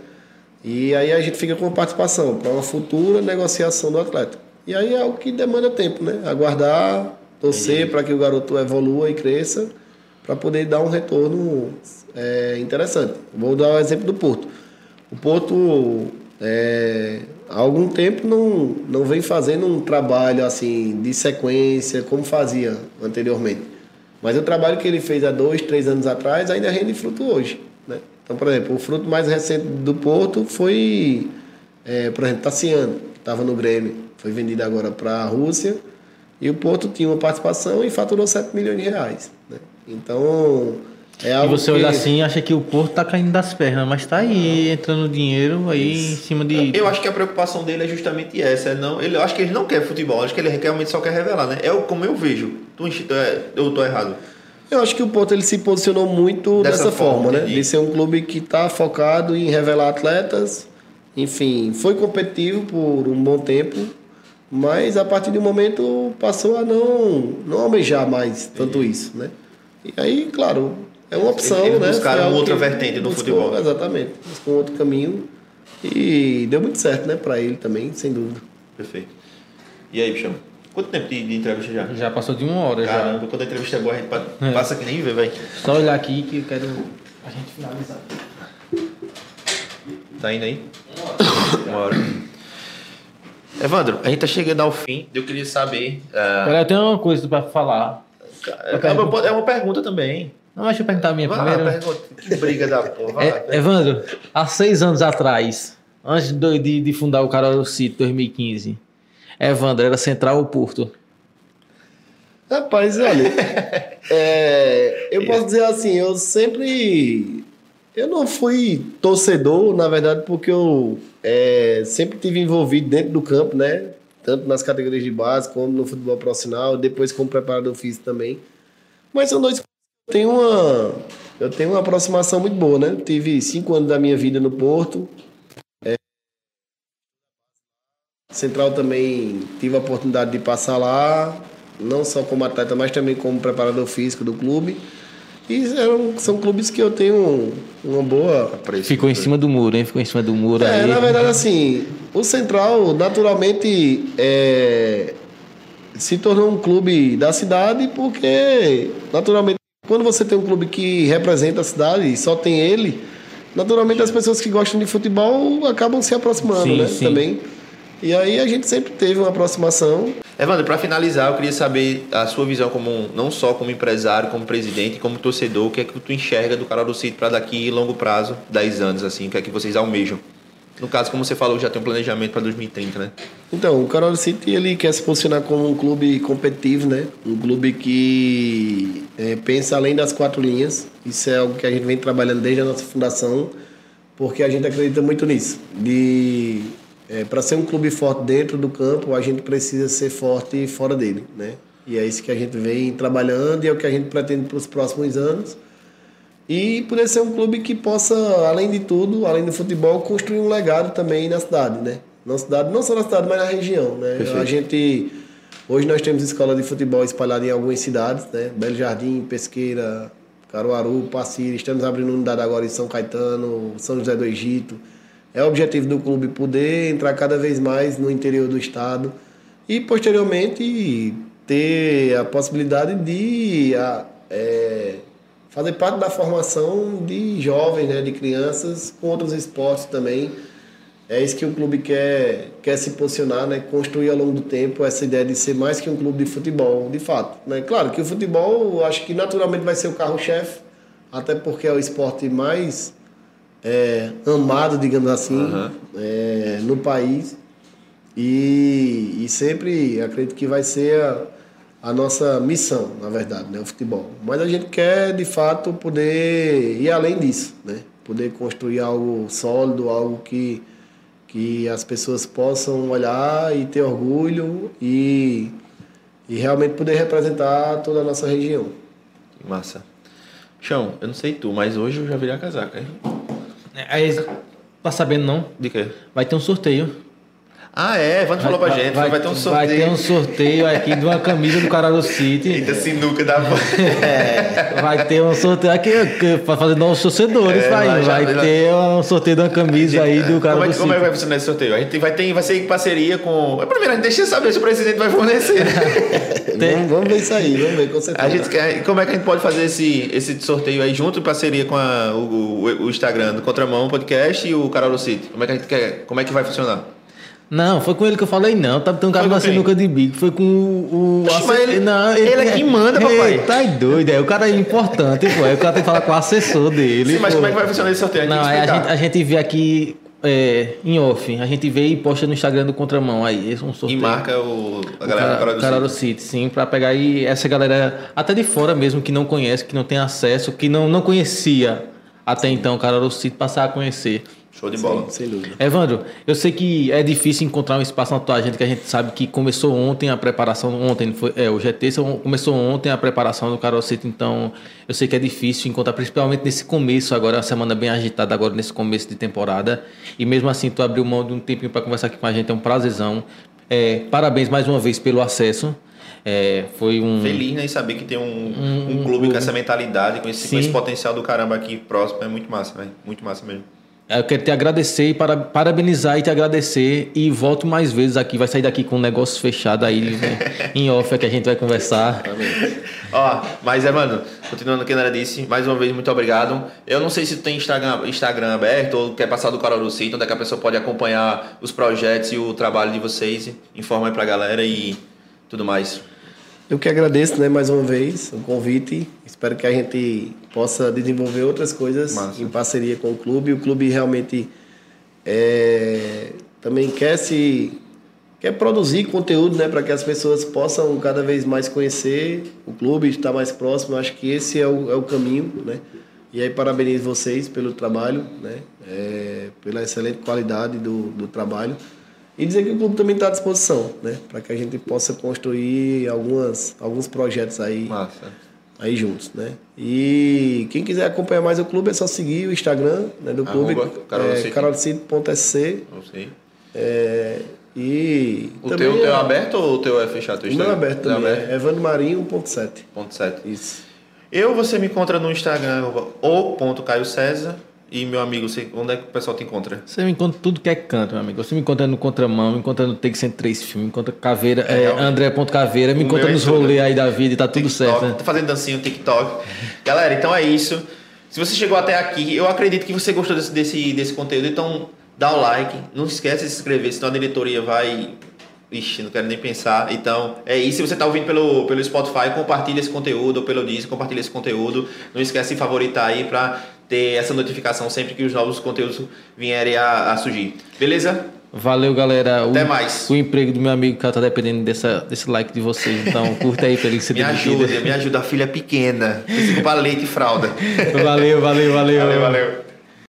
E aí a gente fica com participação para uma futura negociação do atleta. E aí é algo que demanda tempo, né? Aguardar, torcer para que o garoto evolua e cresça, para poder dar um retorno é, interessante. Vou dar o exemplo do Porto. O Porto, é, há algum tempo, não, não vem fazendo um trabalho assim de sequência como fazia anteriormente. Mas o trabalho que ele fez há dois, três anos atrás ainda rende fruto hoje. Né? Então, por exemplo, o fruto mais recente do Porto foi, é, por exemplo, Tassiano, que estava no Grêmio, foi vendido agora para a Rússia, e o Porto tinha uma participação e faturou 7 milhões de reais. Né? Então, é E você que... olha assim e acha que o Porto tá caindo das pernas, mas tá aí entrando dinheiro aí em cima de. Eu acho que a preocupação dele é justamente essa. é Não, ele, eu acho que ele não quer futebol, acho que ele realmente só quer revelar, né? É o- como eu vejo. Tu, é- eu tô errado. Eu acho que o Porto ele se posicionou muito Dessa dessa, forma, forma, né? De ser um clube que está focado em revelar atletas. Enfim, foi competitivo por um bom tempo, mas a partir de um momento passou a não, não almejar mais tanto isso, né? E aí, claro, é uma opção, Eles né? buscaram Foi algo outra que vertente do buscou- futebol. Exatamente, buscou outro caminho e deu muito certo, né? Para ele também, sem dúvida. Perfeito. E aí, bichão? Quanto tempo de, de entrevista já? Já passou de uma hora já. Caramba, quando a entrevista é boa, a gente É. passa que nem vê, velho. Só olhar aqui que eu quero a gente finalizar. Tá indo aí? Uma hora. Evandro, a gente tá chegando ao fim. Eu queria saber. Peraí, eu tenho uma coisa pra falar. é, uma, é uma pergunta também. Não, deixa eu perguntar a minha Vai lá, primeiro. pergunta. Que briga da porra. Vai lá. É, Evandro, há seis anos atrás, antes de, de, de fundar o Caruaru City 2015, Evandro era Central ou Porto? Rapaz, olha, [laughs] é, eu posso dizer assim, eu sempre. Eu não fui torcedor, na verdade, porque eu é, sempre tive envolvido dentro do campo, né? Tanto nas categorias de base como no futebol profissional, depois como preparador físico também. Mas são dois. Eu tenho uma, eu tenho uma aproximação muito boa, né? Tive cinco anos da minha vida no Porto. É, Central também tive a oportunidade de passar lá, não só como atleta, mas também como preparador físico do clube. E eram, são clubes que eu tenho uma boa Apreço. Ficou em cima do muro, hein? Ficou em cima do muro é, aí. na verdade, assim, o Central naturalmente é, se tornou um clube da cidade porque, naturalmente, quando você tem um clube que representa a cidade e só tem ele, naturalmente as pessoas que gostam de futebol acabam se aproximando, Sim, né? sim. Também. E aí a gente sempre teve uma aproximação. Evandro, para finalizar, eu queria saber a sua visão como não só como empresário, como presidente, como torcedor, o que é que tu enxerga do Caruaru City para daqui longo prazo, 10 anos assim, o que é que vocês almejam? No caso, como você falou, já tem um planejamento para 2030, né? Então, o Carol City ele quer se posicionar como um clube competitivo, né? Um clube que é, pensa além das quatro linhas. Isso é algo que a gente vem trabalhando desde a nossa fundação, porque a gente acredita muito nisso. De para ser um clube forte dentro do campo, a gente precisa ser forte fora dele, né? E é isso que a gente vem trabalhando e é o que a gente pretende para os próximos anos. E poder ser um clube que possa, além de tudo, além do futebol, construir um legado também na cidade, né? Na cidade, não só na cidade, mas na região, né? Perfeito. A gente hoje nós temos escola de futebol espalhada em algumas cidades, né? Belo Jardim, Pesqueira, Caruaru, Passira, estamos abrindo unidade agora em São Caetano, São José do Egito. É o objetivo do clube poder entrar cada vez mais no interior do estado e posteriormente ter a possibilidade de é, fazer parte da formação de jovens, né, de crianças com outros esportes também. É isso que o clube quer, quer se posicionar, né, construir ao longo do tempo essa ideia de ser mais que um clube de futebol, de fato. Né? Claro que o futebol, acho que naturalmente vai ser o carro-chefe, até porque é o esporte mais é, amado, digamos assim, Aham. é, no país. E, e sempre acredito que vai ser a, a nossa missão, na verdade, né, o futebol. Mas a gente quer, de fato, poder ir além disso, né? Poder construir algo sólido, algo que, que as pessoas possam olhar e ter orgulho e, e realmente poder representar toda a nossa região. Que massa. Chão, eu não sei tu, mas hoje eu já virei a casaca, hein? Aí, tá sabendo não? De quê? Vai ter um sorteio. Ah, é, Evandro falou pra gente, vai, ter um sorteio. Vai ter um sorteio aqui de uma camisa do Caruaru City. Eita, sinuca da [laughs] É, vai ter um sorteio aqui pra fazer novos torcedores, É, vai. vai já- vai já- ter um sorteio de uma camisa aí do como, é, que- como é que vai City. funcionar esse sorteio? A gente vai, ter, vai ser em parceria com. Primeiro, a gente deixa eu saber se o presidente vai fornecer. [laughs] Tem. Vamos, vamos ver isso aí, vamos ver, com certeza. A gente quer, como é que a gente pode fazer esse, esse sorteio aí junto em parceria com a- o, o, o Instagram do Contramão Podcast e o Caruaru City? Como é que a gente quer? Como é que vai funcionar? Não, foi com ele que eu falei, não. Tá tem um cara Foi com sinuca de bico. Foi com o. o Oxe, mas ele- ele é quem manda, papai. Tá doido, é. O cara é importante, pô. Aí o cara tem que falar com o assessor dele. Sim, mas pô. como é que vai funcionar esse sorteio? Não, aí a gente, a gente vê aqui é, em off. A gente vê e posta no Instagram do Contramão. Aí, esse é um E sorteio. marca o, a galera do Cara- Caruaru Caruaru City. City, sim, pra pegar aí essa galera até de fora mesmo, que não conhece, que não tem acesso, que não, não conhecia até então o Caruaru City, passar a conhecer. Show de bola. Sem dúvida. Evandro, eu sei que é difícil encontrar um espaço na tua agenda, que a gente sabe que começou ontem a preparação, ontem, foi, é, o GT começou ontem a preparação do Carol City, então eu sei que é difícil encontrar, principalmente nesse começo, agora é uma semana bem agitada, agora nesse começo de temporada, e mesmo assim tu abriu mão de um tempinho para conversar aqui com a gente, é um prazerzão. É, parabéns mais uma vez pelo acesso. É, foi um. Feliz né, em saber que tem um, um, clube com essa mentalidade, com esse, com Sim. esse potencial do caramba aqui próximo. É muito massa, velho. Muito massa mesmo. Eu quero te agradecer e para, parabenizar e te agradecer e volto mais vezes aqui. Vai sair daqui com um negócio fechado aí né, em off é que a gente vai conversar. Ó, mas Evandro, continuando o que a Nara disse, mais uma vez, muito obrigado. Eu não sei se tu tem Instagram, Instagram aberto ou quer passar do Caruaru City, onde é que a pessoa pode acompanhar os projetos e o trabalho de vocês. Informa aí pra galera e tudo mais. Eu que agradeço, né, mais uma vez o convite. Espero que a gente possa desenvolver outras coisas Massa. em parceria com o clube. O clube realmente é, também quer se quer produzir conteúdo, né, para que as pessoas possam cada vez mais conhecer o clube, estar mais próximo. Eu acho que esse é o, é o caminho, né? E aí parabenizo vocês pelo trabalho, né? É, pela excelente qualidade do, do trabalho. E dizer que o clube também está à disposição, né? Para que a gente possa construir algumas, alguns projetos aí, Massa. aí juntos, né? E quem quiser acompanhar mais o clube é só seguir o Instagram né, do clube, Arroba é, carolcity.sc. Não sei. É, e O teu, o teu é é- aberto ou o teu é fechado? o meu é aberto Teu também, É aberto. é Evandro Marinho 1.7. Ponto sete. Isso. Eu, você me encontra no Instagram, o ponto Caio César. E meu amigo, você, onde é que o pessoal te encontra? Você me encontra tudo que é canto, meu amigo. Você me encontra no Contramão, me encontra no Take 103 Filme, me encontra Caveira, É, é. André.caveira, me encontra é nos tudo. rolês aí da vida e tá tudo TikTok, certo, né? Tô fazendo dancinha no TikTok. Galera, então é isso. Se você chegou até aqui, eu acredito que você gostou desse, desse, desse conteúdo, então dá o like. Não esquece de se inscrever, senão a diretoria vai. Ixi, não quero nem pensar. Então, é isso. Se você está ouvindo pelo, pelo Spotify, compartilha esse conteúdo, ou pelo Disney, compartilha esse conteúdo. Não esquece de favoritar aí para ter essa notificação sempre que os novos conteúdos vierem a, a surgir. Beleza? Valeu, galera. O, Até mais. O emprego do meu amigo cara tá dependendo dessa, desse like de vocês. Então, curta aí pra ele ser [laughs] Me demitido. ajuda, me ajuda. A filha é pequena. Precisa comprar leite e fralda. [laughs] Valeu, valeu, valeu. Valeu, valeu.